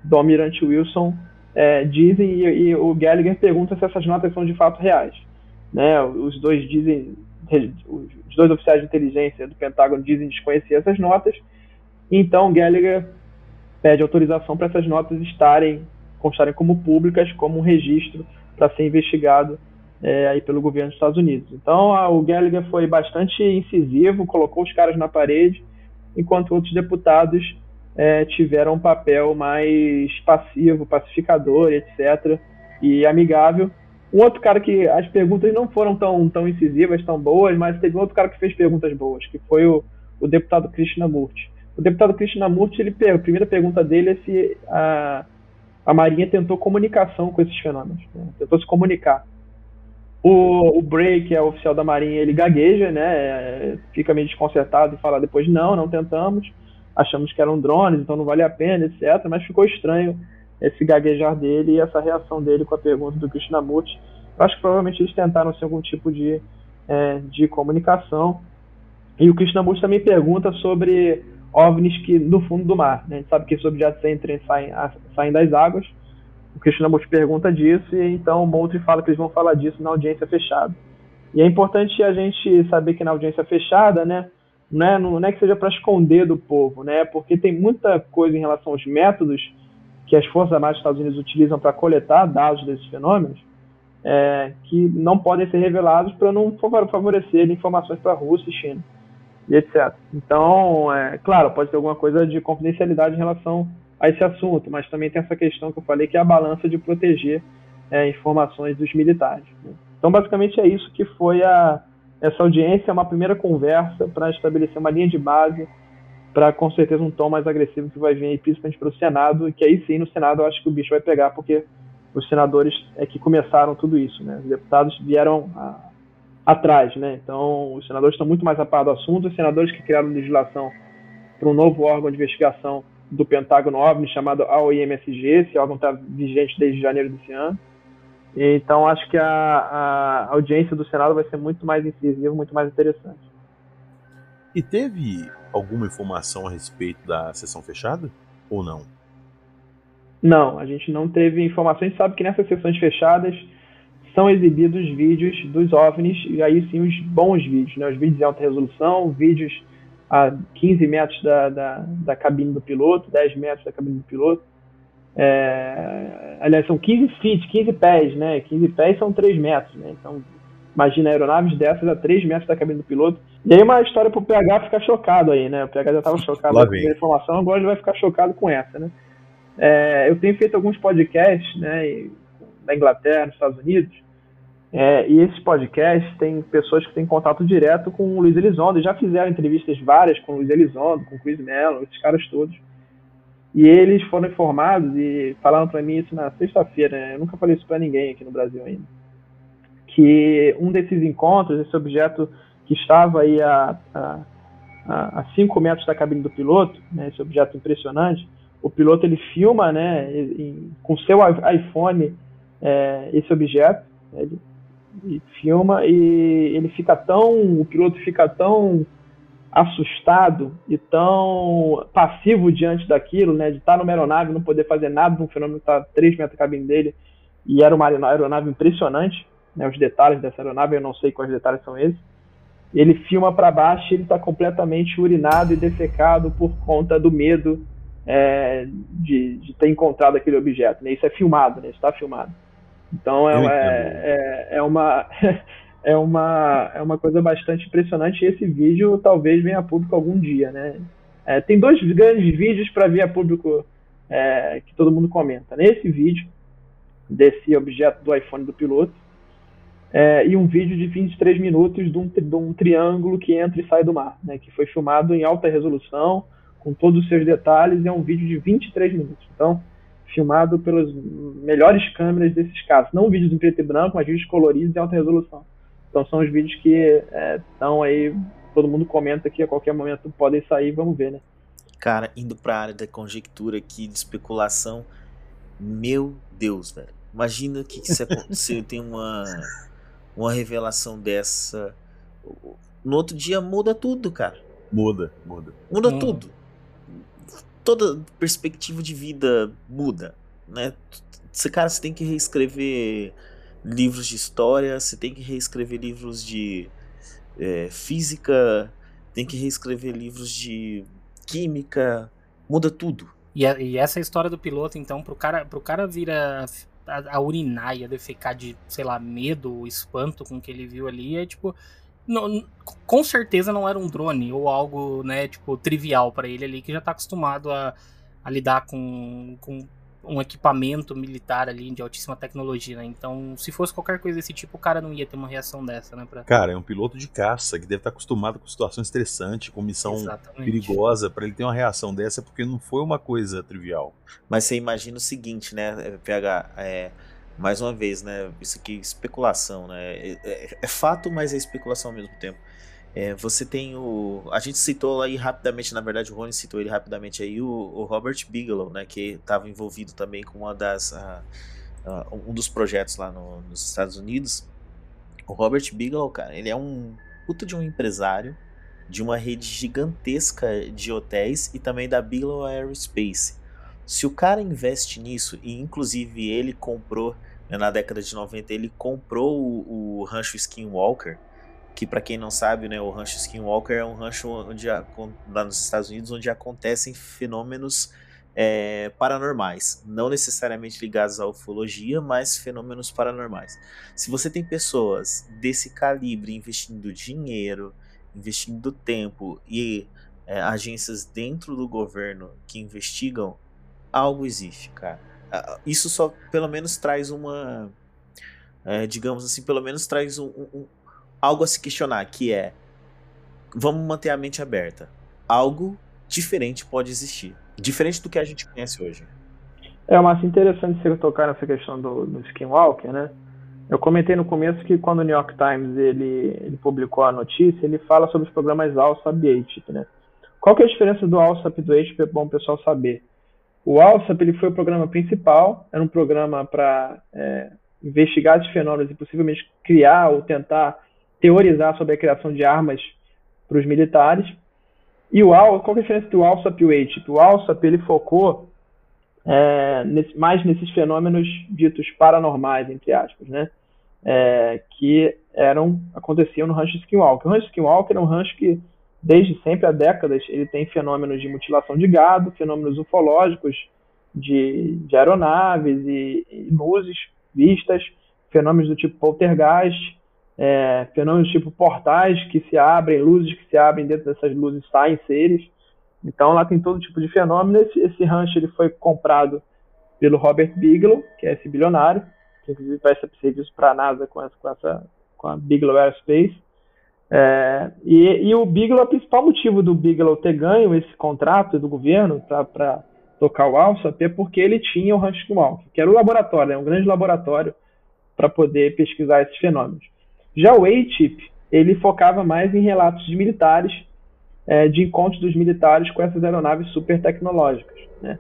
Speaker 2: do Almirante Wilson é, dizem e, e, o Gallagher pergunta se essas notas são de fato reais. Né? Os dois dizem, os dois oficiais de inteligência do Pentágono dizem desconhecer essas notas. Então Gallagher pede autorização para essas notas estarem constarem como públicas, como um registro para ser investigado é, aí pelo governo dos Estados Unidos. Então a, o Gallagher foi bastante incisivo, colocou os caras na parede, enquanto outros deputados é, tiveram um papel mais passivo, pacificador, etc., e amigável. Um outro cara que as perguntas não foram tão, tão incisivas, tão boas, mas teve um outro cara que fez perguntas boas, que foi o, o deputado Krishnamurti. O deputado Krishnamurti, ele, a primeira pergunta dele é se a, a Marinha tentou comunicação com esses fenômenos, né? tentou se comunicar. O, o Bray, que é o oficial da Marinha, ele gagueja, né? É, fica meio desconcertado e fala depois, não, não tentamos, achamos que eram drones, então não vale a pena, etc. Mas ficou estranho esse gaguejar dele e essa reação dele com a pergunta do Krishnamurti. Eu acho que provavelmente eles tentaram ser algum tipo de, é, de comunicação. E o Krishnamurti também pergunta sobre OVNIs que no fundo do mar. Né? A gente sabe que esses objetos entram e saem, saem das águas o Krishnamurti pergunta disso e então o Moultrie fala que eles vão falar disso na audiência fechada. E é importante a gente saber que na audiência fechada, né, não é, não é que seja para esconder do povo, né, porque tem muita coisa em relação aos métodos que as Forças Armadas dos Estados Unidos utilizam para coletar dados desses fenômenos, é, que não podem ser revelados para não favorecer informações para a Rússia e China, e etc. Então, é, claro, pode ter alguma coisa de confidencialidade em relação a esse assunto, mas também tem essa questão que eu falei, que é a balança de proteger é, informações dos militares. Né? Então, basicamente, é isso que foi a, essa audiência, uma primeira conversa para estabelecer uma linha de base para, com certeza, um tom mais agressivo que vai vir aí, principalmente para o Senado, que aí sim, no Senado, eu acho que o bicho vai pegar, porque os senadores é que começaram tudo isso, né? Os deputados vieram a, atrás, né? Então, os senadores estão muito mais a par do assunto, os senadores que criaram legislação para um novo órgão de investigação do Pentágono OVNI chamado AOIMSG, esse órgão está vigente desde janeiro desse ano. Então, acho que a, a audiência do Senado vai ser muito mais incisiva, muito mais interessante.
Speaker 3: E teve alguma informação a respeito da sessão fechada ou não?
Speaker 2: Não, a gente não teve informação. A gente sabe que nessas sessões fechadas são exibidos vídeos dos OVNIs, e aí sim os bons vídeos, né? os vídeos em alta resolução, vídeos a 15 metros da, da, da cabine do piloto, 10 metros da cabine do piloto. É, aliás, são 15 feet, 15 pés, né? 15 pés são 3 metros, né? Então, imagina aeronaves dessas a 3 metros da cabine do piloto. E aí uma história pro PH ficar chocado aí, né? O PH já estava chocado com a informação, agora ele vai ficar chocado com essa, né? É, eu tenho feito alguns podcasts, né? Na Inglaterra, nos Estados Unidos, é, e esses podcasts tem pessoas que têm contato direto com o Luiz Elizondo, já fizeram entrevistas várias com o Luiz Elizondo, com o Chris Mello, esses caras todos. E eles foram informados e falaram para mim isso na sexta-feira, né? eu nunca falei isso para ninguém aqui no Brasil ainda, que um desses encontros, esse objeto que estava aí a, a, 5 metros da cabine do piloto, né, esse objeto impressionante, o piloto ele filma né, em, com seu iPhone é, esse objeto, né, ele, ele filma e ele fica tão, o piloto fica tão assustado e tão passivo diante daquilo, né, de estar numa aeronave não poder fazer nada um fenômeno que está a 3 metros da cabine dele, e era uma aeronave impressionante, né, os detalhes dessa aeronave, eu não sei quais detalhes são esses, ele filma para baixo e ele está completamente urinado e defecado por conta do medo é, de, de, ter encontrado aquele objeto, né, isso é filmado, né, está filmado. Então é, é, é, é uma é uma, é uma coisa bastante impressionante e esse vídeo talvez venha a público algum dia, né? É, tem dois grandes vídeos para vir a público é, que todo mundo comenta. Nesse vídeo, desse objeto do iPhone do piloto, é, e um vídeo de 23 minutos de um, de um, triângulo que entra e sai do mar, né, que foi filmado em alta resolução, com todos os seus detalhes, e é um vídeo de 23 minutos. Então, filmado pelas melhores câmeras desses casos. Não vídeos em preto e branco, mas vídeos coloridos em alta resolução. Então são os vídeos que estão é, aí, todo mundo comenta que a qualquer momento podem sair, vamos ver, né?
Speaker 4: Cara, indo pra área da conjectura aqui, de especulação, meu Deus, velho. Imagina que, que se acontecer, tem uma, uma revelação dessa. No outro dia muda tudo, cara.
Speaker 3: Muda, muda.
Speaker 4: Muda hum. tudo. Toda perspectiva de vida muda, né? Você, cara, você tem que reescrever livros de história, você tem que reescrever livros de é, física, tem que reescrever livros de química, muda tudo.
Speaker 1: E, a, e essa história do piloto, então, pro cara, pro cara vir a, a, a urinar e a defecar de, sei lá, medo, espanto com o que ele viu ali, é tipo. Não, com certeza não era um drone ou algo, né, tipo, trivial para ele ali, que já tá acostumado a, a lidar com, com um equipamento militar ali de altíssima tecnologia, né? Então, se fosse qualquer coisa desse tipo, o cara não ia ter uma reação dessa, né? Pra...
Speaker 3: Cara, é um piloto de caça que deve estar acostumado com situações estressantes, com missão Exatamente. perigosa. para ele ter uma reação dessa, é porque não foi uma coisa trivial.
Speaker 4: Mas você imagina o seguinte, né, PH? É, mais uma vez, né? Isso aqui especulação, né? É, é, é fato, mas é especulação ao mesmo tempo. É, você tem o. A gente citou aí rapidamente, na verdade, o Rony citou ele rapidamente aí, o, o Robert Bigelow, né? Que estava envolvido também com uma das. um dos projetos lá no, nos Estados Unidos. O Robert Bigelow, cara, ele é um puta de um empresário de uma rede gigantesca de hotéis e também da Bigelow Aerospace. Se o cara investe nisso, e inclusive ele comprou, né, na década de 90, ele comprou o, o rancho Skinwalker que para quem não sabe, né, o rancho Skinwalker é um rancho onde lá nos Estados Unidos onde acontecem fenômenos é, paranormais, não necessariamente ligados à ufologia, mas fenômenos paranormais. Se você tem pessoas desse calibre investindo dinheiro, investindo tempo e é, agências dentro do governo que investigam algo existe, cara. Ah, Isso só pelo menos traz uma. é, digamos assim, pelo menos traz um, um- algo a se questionar, que é. Vamos manter a mente aberta. Algo diferente pode existir. Diferente do que a gente conhece hoje.
Speaker 2: É, mas interessante você tocar nessa questão do, do Skinwalker, né? Eu comentei no começo que quando o New York Times ele, ele publicou a notícia, ele fala sobre os programas ALSAP e ATIP, né? Qual que é a diferença do ALSAP e do ATIP? É bom o pessoal saber. O ALSAP ele foi o programa principal, era um programa para investigar esses fenômenos e possivelmente criar ou tentar teorizar sobre a criação de armas para os militares. E o AL, qual é a diferença do ALSAP e o ATIP? O ALSAP ele focou é, nesse- mais nesses fenômenos ditos paranormais, entre aspas, né? É, que eram aconteciam no rancho Skinwalker. O rancho Skinwalker é um rancho que, desde sempre, há décadas, ele tem fenômenos de mutilação de gado, fenômenos ufológicos de, de aeronaves e, e luzes vistas, fenômenos do tipo poltergeist, é, fenômenos do tipo portais que se abrem, luzes que se abrem, dentro dessas luzes saem seres. Então lá tem todo tipo de fenômeno. Esse, esse rancho ele foi comprado pelo Robert Bigelow, que é esse bilionário, que inclusive presta serviço para a NASA com essa, com essa com a Bigelow Aerospace. É, e, e o Bigelow, o principal motivo do Bigelow ter ganho esse contrato do governo para tocar o ALSAP é porque ele tinha o Rancho Skinwalker, que era o laboratório, né, um grande laboratório para poder pesquisar esses fenômenos. Já o ATIP, ele focava mais em relatos de militares, é, de encontros dos militares com essas aeronaves super tecnológicas, né?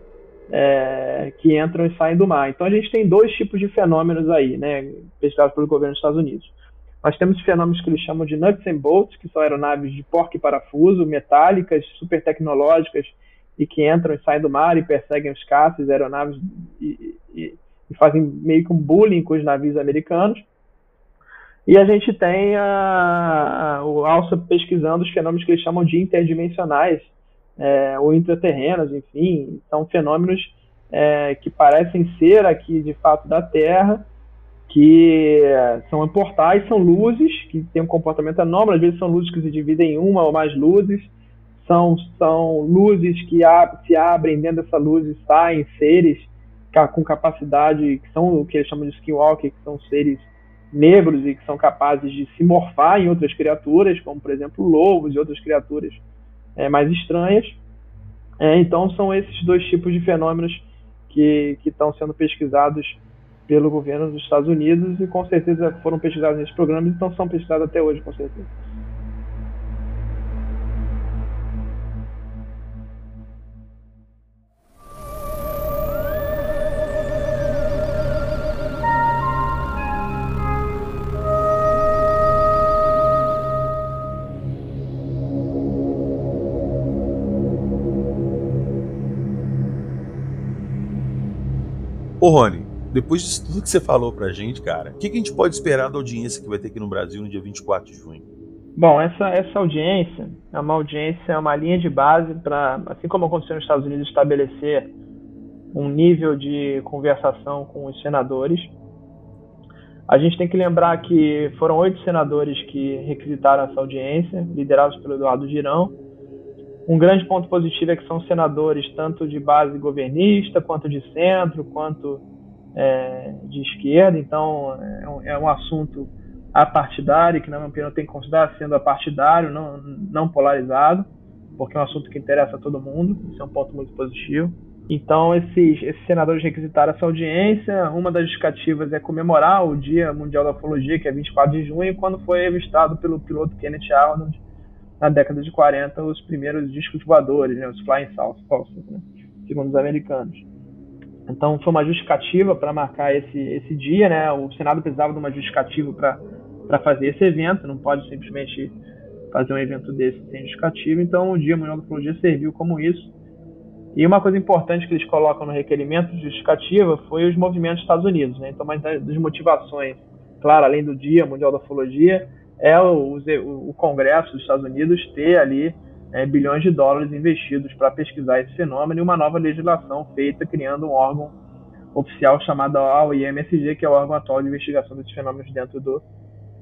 Speaker 2: É, que entram e saem do mar. Então a gente tem dois tipos de fenômenos aí, né, pesquisados pelo governo dos Estados Unidos. Nós temos fenômenos que eles chamam de nuts and bolts, que são aeronaves de porca e parafuso, metálicas, super tecnológicas, e que entram e saem do mar e perseguem os caças, aeronaves, e, e, e fazem meio que um bullying com os navios americanos. E a gente tem a, a, o Alça pesquisando os fenômenos que eles chamam de interdimensionais, é, ou intraterrenos, enfim, são fenômenos é, que parecem ser aqui de fato da Terra, que são portais, são luzes, que têm um comportamento anômalo, às vezes são luzes que se dividem em uma ou mais luzes, são, são luzes que a, se abrem dentro dessa luz e saem seres com capacidade, que são o que eles chamam de skinwalker, que são seres negros e que são capazes de se morfar em outras criaturas, como por exemplo lobos e outras criaturas é, mais estranhas. É, então são esses dois tipos de fenômenos que estão sendo pesquisados pelo governo dos Estados Unidos e com certeza foram pesquisados nesses programas e então são pesquisados até hoje, com certeza.
Speaker 3: Ô Rony, depois disso tudo que você falou pra gente, cara, o que, que a gente pode esperar da audiência que vai ter aqui no Brasil no dia 24 de junho?
Speaker 2: Bom, essa, essa audiência é uma audiência, é uma linha de base para, assim como aconteceu nos Estados Unidos, estabelecer um nível de conversação com os senadores. A gente tem que lembrar que foram oito senadores que requisitaram essa audiência, liderados pelo Eduardo Girão. Um grande ponto positivo é que são senadores tanto de base governista, quanto de centro, quanto é, de esquerda. Então, é um, é um assunto apartidário, que na minha opinião tem que considerar sendo apartidário, não, não polarizado, porque é um assunto que interessa a todo mundo. Isso é um ponto muito positivo. Então, esses, esses senadores requisitaram essa audiência. Uma das justificativas é comemorar o Dia Mundial da Ufologia, que é 24 de junho, quando foi avistado pelo piloto Kenneth Arnold, na década de 40, os primeiros discos voadores, né, os Flying Saucers, né, segundo os americanos. Então, foi uma justificativa para marcar esse, esse dia. Né, o Senado precisava de uma justificativa para fazer esse evento, não pode simplesmente fazer um evento desse sem justificativa. Então, o Dia Mundial da Ufologia serviu como isso. E uma coisa importante que eles colocam no requerimento de justificativa foi os movimentos dos Estados Unidos. Né? Então, uma das motivações, claro, além do Dia Mundial da Ufologia, é o, o Congresso dos Estados Unidos ter ali é, bilhões de dólares investidos para pesquisar esse fenômeno e uma nova legislação feita criando um órgão oficial chamado OIMSG, que é o órgão atual de investigação desses fenômenos dentro do,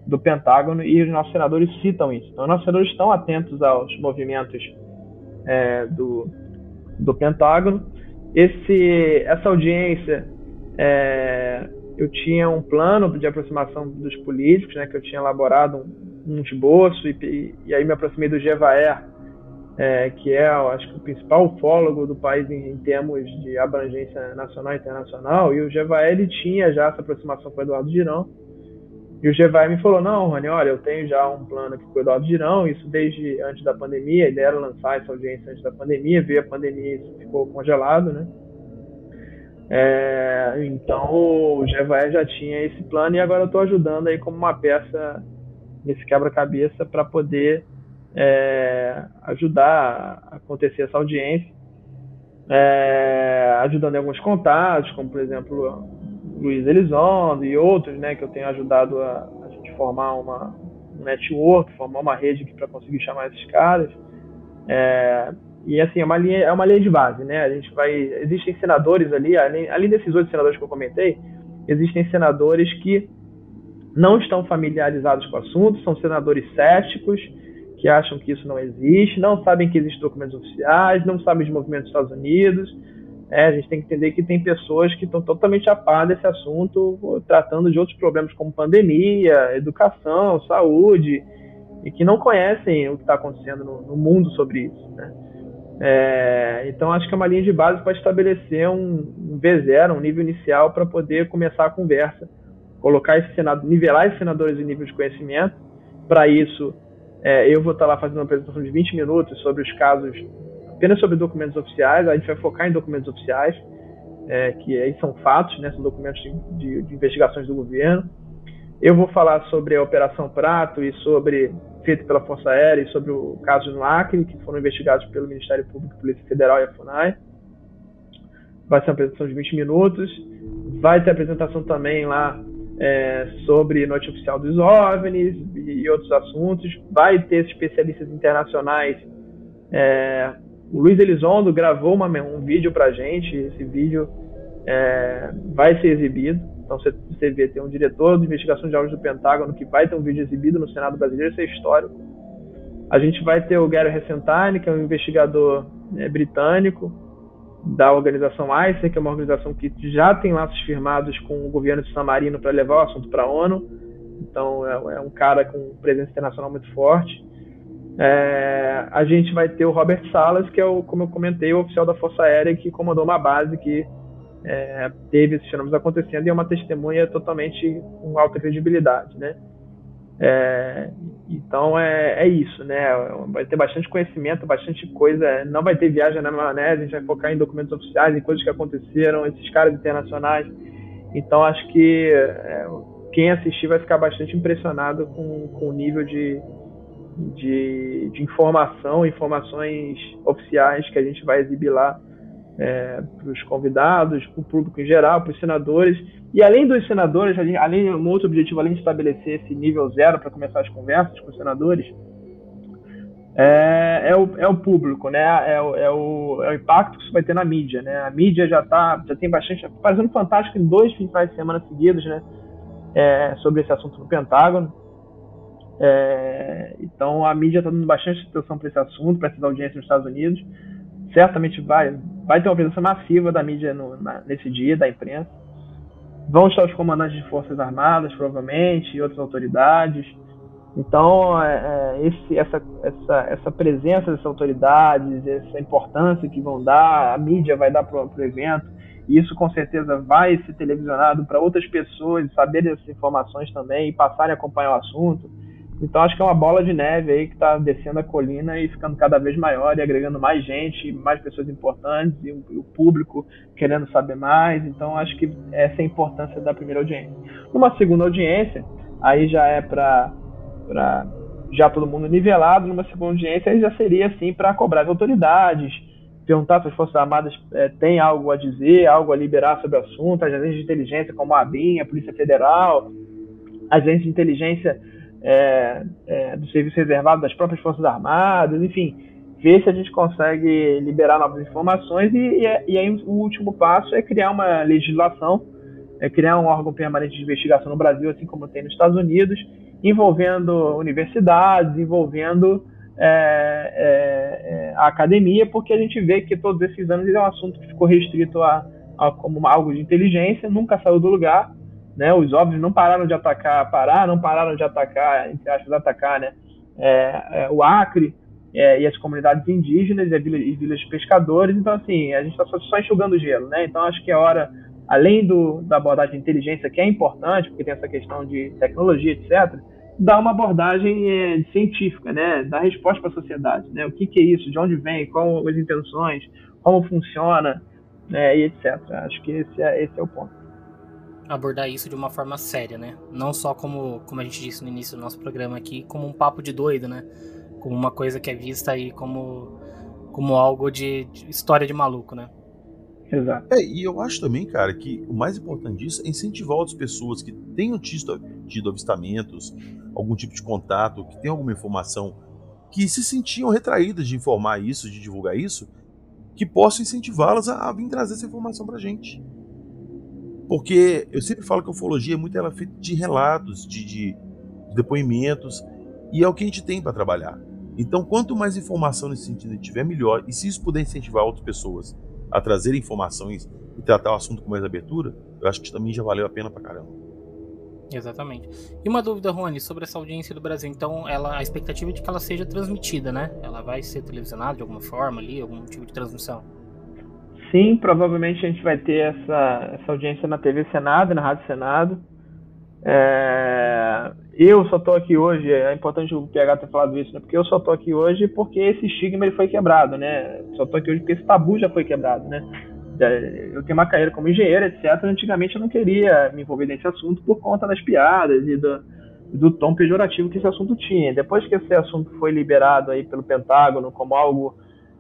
Speaker 2: do Pentágono, e os nossos senadores citam isso. Então, os nossos senadores estão atentos aos movimentos é, do, do Pentágono esse, essa audiência, é, eu tinha um plano de aproximação dos políticos, né, que eu tinha elaborado um, um esboço, e, e, aí me aproximei do Gevaer, é, que é, acho que, o principal ufólogo do país em, em, termos de abrangência nacional e internacional, e o ele tinha já essa aproximação com o Eduardo Girão, e o Gevaer me falou, não, Rony, olha, eu tenho já um plano aqui com o Eduardo Girão, isso desde antes da pandemia, ideia era lançar essa audiência antes da pandemia, veio a pandemia e ficou congelado, né? É, então o Gevaé já tinha esse plano e agora eu estou ajudando aí como uma peça nesse quebra-cabeça para poder é, ajudar a acontecer essa audiência, é, ajudando em alguns contatos, como por exemplo Luiz Elizondo e outros, né, que eu tenho ajudado a, a gente formar uma, um network, formar uma rede para conseguir chamar esses caras. É, e assim, é uma linha, é uma linha de base, né? A gente vai. Existem senadores ali, além, além desses oito senadores que eu comentei, existem senadores que não estão familiarizados com o assunto, são senadores céticos, que acham que isso não existe, não sabem que existem documentos oficiais, não sabem de movimentos dos Estados Unidos. É, a gente tem que entender que tem pessoas que estão totalmente a par desse assunto, tratando de outros problemas como pandemia, educação, saúde, e que não conhecem o que está acontecendo no, no mundo sobre isso. Né? É, então acho que é uma linha de base para estabelecer um, um V0, um nível inicial para poder começar a conversa, colocar esse senado, nivelar esses senadores em nível de conhecimento. Para isso, é, eu vou estar lá fazendo uma apresentação de 20 minutos sobre os casos, apenas sobre documentos oficiais. A gente vai focar em documentos oficiais, é, que aí são fatos, né, são documentos de, de, de investigações do governo. Eu vou falar sobre a Operação Prato e sobre feito pela Força Aérea e sobre o caso no Acre, que foram investigados pelo Ministério Público, Polícia Federal e a FUNAI. Vai ser uma apresentação de 20 minutos. Vai ter apresentação também lá é, sobre noite oficial dos OVNIs e outros assuntos. Vai ter especialistas internacionais. É, o Luiz Elizondo gravou uma, um vídeo para gente. Esse vídeo é, vai ser exibido. Então você, vê, tem um diretor de investigação de áudios do Pentágono que vai ter um vídeo exibido no Senado brasileiro, isso é histórico. A gente vai ter o Gary Recentine, que é um investigador é, britânico da organização ICER, que é uma organização que já tem laços firmados com o governo de San Marino para levar o assunto para a ONU. Então é, é, um cara com presença internacional muito forte. É, a gente vai ter o Robert Salas, que é o, como eu comentei, o oficial da Força Aérea que comandou uma base que é, teve esses fenômenos acontecendo e é uma testemunha totalmente com alta credibilidade, né? É, então é, é, isso, né? Vai ter bastante conhecimento, bastante coisa. Não vai ter viagem na maionese, a gente vai focar em documentos oficiais, em coisas que aconteceram, esses caras internacionais. Então acho que é, quem assistir vai ficar bastante impressionado com, com o nível de, de, de informação, informações oficiais que a gente vai exibir lá é, para os convidados, para o público em geral, para os senadores. E além dos senadores, além um outro objetivo, além de estabelecer esse nível zero para começar as conversas com os senadores, é, é, o, é o público, né? É o, é, o, é o impacto que isso vai ter na mídia, né? A mídia já tá, já tem bastante, fazendo fantástico em dois fins de semana seguidos, né? É, sobre esse assunto no Pentágono. É, então a mídia está dando bastante atenção para esse assunto, para essas audiências nos Estados Unidos certamente vai, vai ter uma presença massiva da mídia no, na, nesse dia, da imprensa. Vão estar os comandantes de Forças Armadas, provavelmente, e outras autoridades. Então, é, é, esse, essa, essa, essa presença dessas autoridades, essa importância que vão dar, a mídia vai dar para o evento, e isso com certeza vai ser televisionado para outras pessoas saberem essas informações também e passarem a acompanhar o assunto. Então acho que é uma bola de neve aí que está descendo a colina e ficando cada vez maior e agregando mais gente, mais pessoas importantes e o, público querendo saber mais. Então acho que essa é a importância da primeira audiência. Numa segunda audiência, aí já é para já todo mundo nivelado. Numa segunda audiência, aí já seria assim para cobrar as autoridades, perguntar se as Forças Armadas é, têm algo a dizer, algo a liberar sobre o assunto, as agências de inteligência como a ABIN, a Polícia Federal, agências de inteligência é, é, do serviço reservado das próprias Forças Armadas, enfim, ver se a gente consegue liberar novas informações e, e, e aí o último passo é criar uma legislação, é criar um órgão permanente de investigação no Brasil, assim como tem nos Estados Unidos, envolvendo universidades, envolvendo é, é, é, a academia, porque a gente vê que todos esses anos é um assunto que ficou restrito a, a, como algo de inteligência, nunca saiu do lugar, né? Os óbvios não pararam de atacar não pararam de atacar, entre aspas, atacar, né? É, é, o Acre é, e as comunidades indígenas e, e vilas de pescadores. Então, assim, a gente está só, enxugando gelo, né? Então, acho que é hora, além do, da abordagem de inteligência, que é importante, porque tem essa questão de tecnologia, etc., dar uma abordagem é, científica, né? Dar resposta para a sociedade, né? O que, que, é isso? De onde vem? Quais as intenções? Como funciona? Né? E etc. Acho que esse é, esse é o ponto.
Speaker 1: Abordar isso de uma forma séria, né? Não só como, como a gente disse no início do nosso programa aqui, como um papo de doido, né? Como uma coisa que é vista aí como, como algo de, de história de maluco, né?
Speaker 2: Exato.
Speaker 3: É, e eu acho também, cara, que o mais importante disso é incentivar outras pessoas que tenham tido, tido avistamentos, algum tipo de contato, que tenham alguma informação, que se sentiam retraídas de informar isso, de divulgar isso, que possam incentivá-las a, a vir trazer essa informação pra gente. Porque eu sempre falo que a ufologia é muito ela feita de relatos, de, de, de depoimentos, e é o que a gente tem para trabalhar. Então, quanto mais informação nesse sentido a gente tiver, melhor. E se isso puder incentivar outras pessoas a trazer informações e tratar o assunto com mais abertura, eu acho que também já valeu a pena pra caramba.
Speaker 1: Exatamente. E uma dúvida, Rony, sobre essa audiência do Brasil. Então, ela, a expectativa é de que ela seja transmitida, né? Ela vai ser televisionada de alguma forma ali, algum tipo de transmissão?
Speaker 2: Sim, provavelmente a gente vai ter essa, essa audiência na TV Senado, na Rádio Senado. É, eu só tô aqui hoje, é importante o PH ter falado isso, né? Porque eu só tô aqui hoje porque esse estigma ele foi quebrado, né? Só tô aqui hoje porque esse tabu já foi quebrado, né? É, eu tenho uma carreira como engenheiro, etc. Antigamente eu não queria me envolver nesse assunto por conta das piadas e do, do tom pejorativo que esse assunto tinha. Depois que esse assunto foi liberado aí pelo Pentágono como algo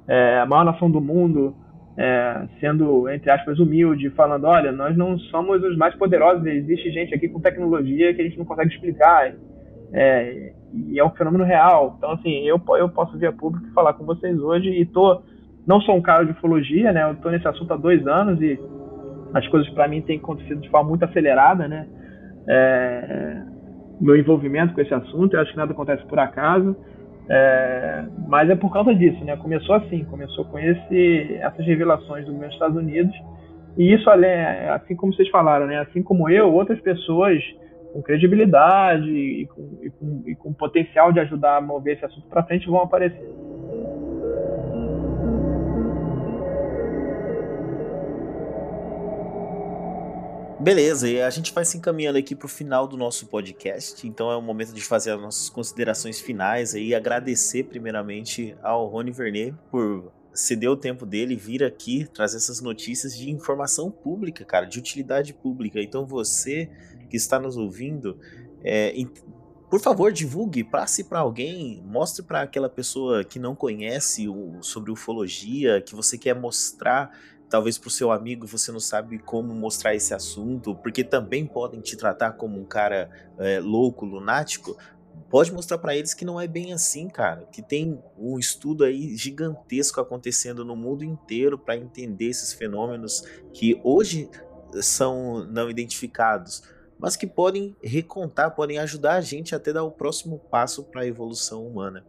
Speaker 2: é, a maior nação do mundo, é, sendo, entre aspas, humilde, falando: olha, nós não somos os mais poderosos, existe gente aqui com tecnologia que a gente não consegue explicar. É, e é um fenômeno real. Então, assim, eu, eu posso vir a público e falar com vocês hoje e tô. Não sou um cara de ufologia, né? Eu tô nesse assunto há dois anos e as coisas para mim têm acontecido de forma muito acelerada, né? É, meu envolvimento com esse assunto, eu acho que nada acontece por acaso. É, mas é por causa disso, né? Começou assim, começou com esse, essas revelações dos Estados Unidos. E isso, assim como vocês falaram, né? Assim como eu, outras pessoas com credibilidade e com, e com, e com potencial de ajudar a mover esse assunto para frente vão aparecer.
Speaker 4: Beleza, e a gente vai se encaminhando aqui para o final do nosso podcast, então é o momento de fazer as nossas considerações finais e agradecer primeiramente ao Rony Vernet por ceder o tempo dele vir aqui trazer essas notícias de informação pública, cara, de utilidade pública. Então você que está nos ouvindo, é, por favor, divulgue, passe para alguém, mostre para aquela pessoa que não conhece o, sobre ufologia, que você quer mostrar talvez para o seu amigo você não sabe como mostrar esse assunto, porque também podem te tratar como um cara é, louco, lunático, pode mostrar para eles que não é bem assim, cara, que tem um estudo aí gigantesco acontecendo no mundo inteiro para entender esses fenômenos que hoje são não identificados, mas que podem recontar, podem ajudar a gente até dar o próximo passo para a evolução humana.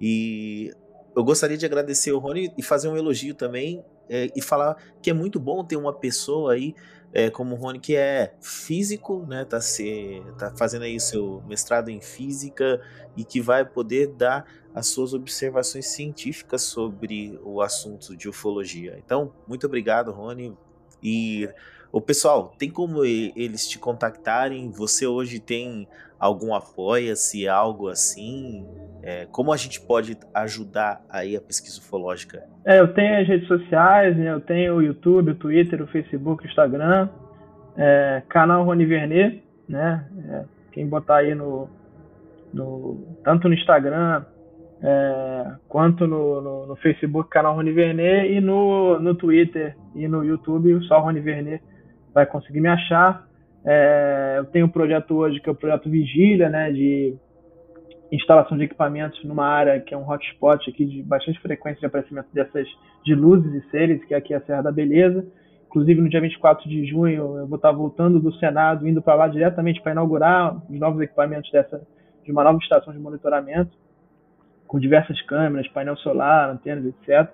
Speaker 4: E eu gostaria de agradecer o Rony e fazer um elogio também é, e falar que é muito bom ter uma pessoa aí é, como o Rony que é físico, né, tá, se, tá fazendo aí seu mestrado em física e que vai poder dar as suas observações científicas sobre o assunto de ufologia. Então, muito obrigado, Rony. E o pessoal, tem como eles te contactarem? Você hoje tem algum apoia-se, algo assim? É, como a gente pode ajudar aí a pesquisa ufológica?
Speaker 2: É, eu tenho as redes sociais, né? eu tenho o YouTube, o Twitter, o Facebook, o Instagram, é, canal Rony Vernet, né? É, quem botar aí no, no tanto no Instagram é, quanto no, no, no, Facebook, canal Rony Vernet, e no, no Twitter e no YouTube, só Rony Vernet vai conseguir me achar. É, eu tenho um projeto hoje que é o projeto Vigília, né, de instalação de equipamentos numa área que é um hotspot aqui de bastante frequência de aparecimento dessas de luzes e seres, que é aqui é a Serra da Beleza. Inclusive no dia 24 de junho eu vou estar voltando do Senado, indo para lá diretamente para inaugurar os novos equipamentos dessa de uma nova estação de monitoramento. com diversas câmeras, painel solar, antenas, etc.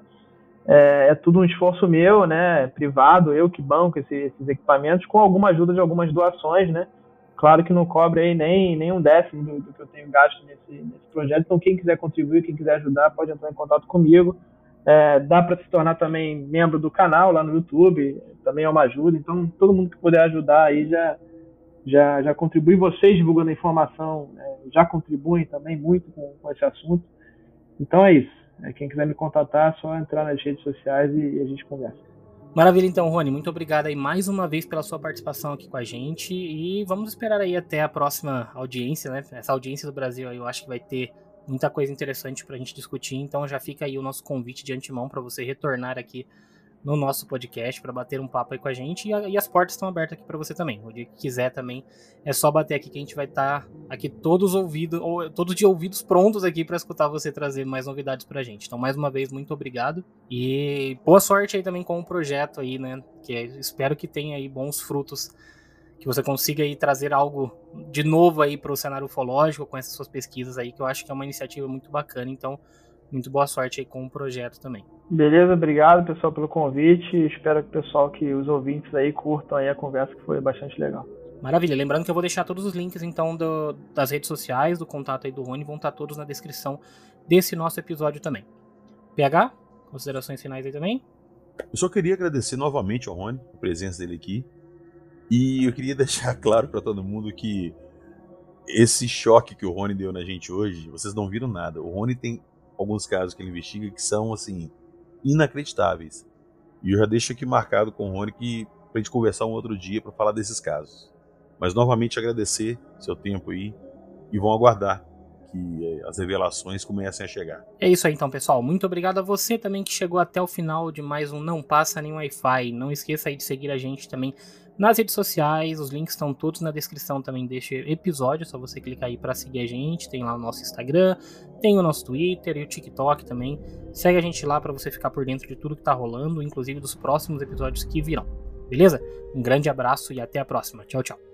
Speaker 2: É, é, tudo um esforço meu, né, privado, eu que banco esse, esses equipamentos, com alguma ajuda de algumas doações, né. Claro que não cobre aí nem, nem um décimo do, do que eu tenho gasto nesse, nesse projeto, então quem quiser contribuir, quem quiser ajudar, pode entrar em contato comigo. É, dá para se tornar também membro do canal lá no YouTube, também é uma ajuda. Então, todo mundo que puder ajudar aí já, já, já contribui. Vocês divulgando a informação é, já contribuem também muito com, com, esse assunto. Então é isso. É, quem quiser me contatar, é só entrar nas redes sociais e, a gente conversa.
Speaker 1: Maravilha, então, Rony. Muito obrigado aí mais uma vez pela sua participação aqui com a gente. E vamos esperar aí até a próxima audiência, né? Essa audiência do Brasil aí eu acho que vai ter muita coisa interessante para a gente discutir. Então já fica aí o nosso convite de antemão para você retornar aqui no nosso podcast para bater um papo aí com a gente. E, a, e as portas estão abertas aqui para você também. O dia que quiser também é só bater aqui que a gente vai estar tá aqui todos ouvidos, ou todos de ouvidos prontos aqui para escutar você trazer mais novidades para a gente. Então, mais uma vez, muito obrigado e boa sorte aí também com o projeto aí, né? Que é, espero que tenha aí bons frutos que você consiga aí trazer algo de novo aí para o cenário ufológico com essas suas pesquisas aí, que eu acho que é uma iniciativa muito bacana. Então, muito boa sorte aí com o projeto também.
Speaker 2: Beleza, obrigado pessoal pelo convite. Espero que o pessoal que os ouvintes aí curtam aí a conversa que foi bastante legal.
Speaker 1: Maravilha, lembrando que eu vou deixar todos os links então do, das redes sociais, do contato aí do Rony, vão estar todos na descrição desse nosso episódio também. PH, considerações finais aí também?
Speaker 3: Eu só queria agradecer novamente ao Rony, a presença dele aqui. E eu queria deixar claro para todo mundo que esse choque que o Rony deu na gente hoje, vocês não viram nada. O Rony tem alguns casos que ele investiga que são assim inacreditáveis. E eu já deixo aqui marcado com o Rony que pra gente conversar um outro dia para falar desses casos. Mas novamente agradecer seu tempo aí e vão aguardar que eh, as revelações comecem a chegar.
Speaker 1: É isso aí então, pessoal. Muito obrigado a você também que chegou até o final de mais um Não Passa Nem Wi-Fi. Não esqueça aí de seguir a gente também nas redes sociais, os links estão todos na descrição também deste episódio, só você clicar aí para seguir a gente, tem lá o nosso Instagram, tem o nosso Twitter e o TikTok também. Segue a gente lá para você ficar por dentro de tudo que tá rolando, inclusive dos próximos episódios que virão. Beleza? Um grande abraço e até a próxima. Tchau, tchau.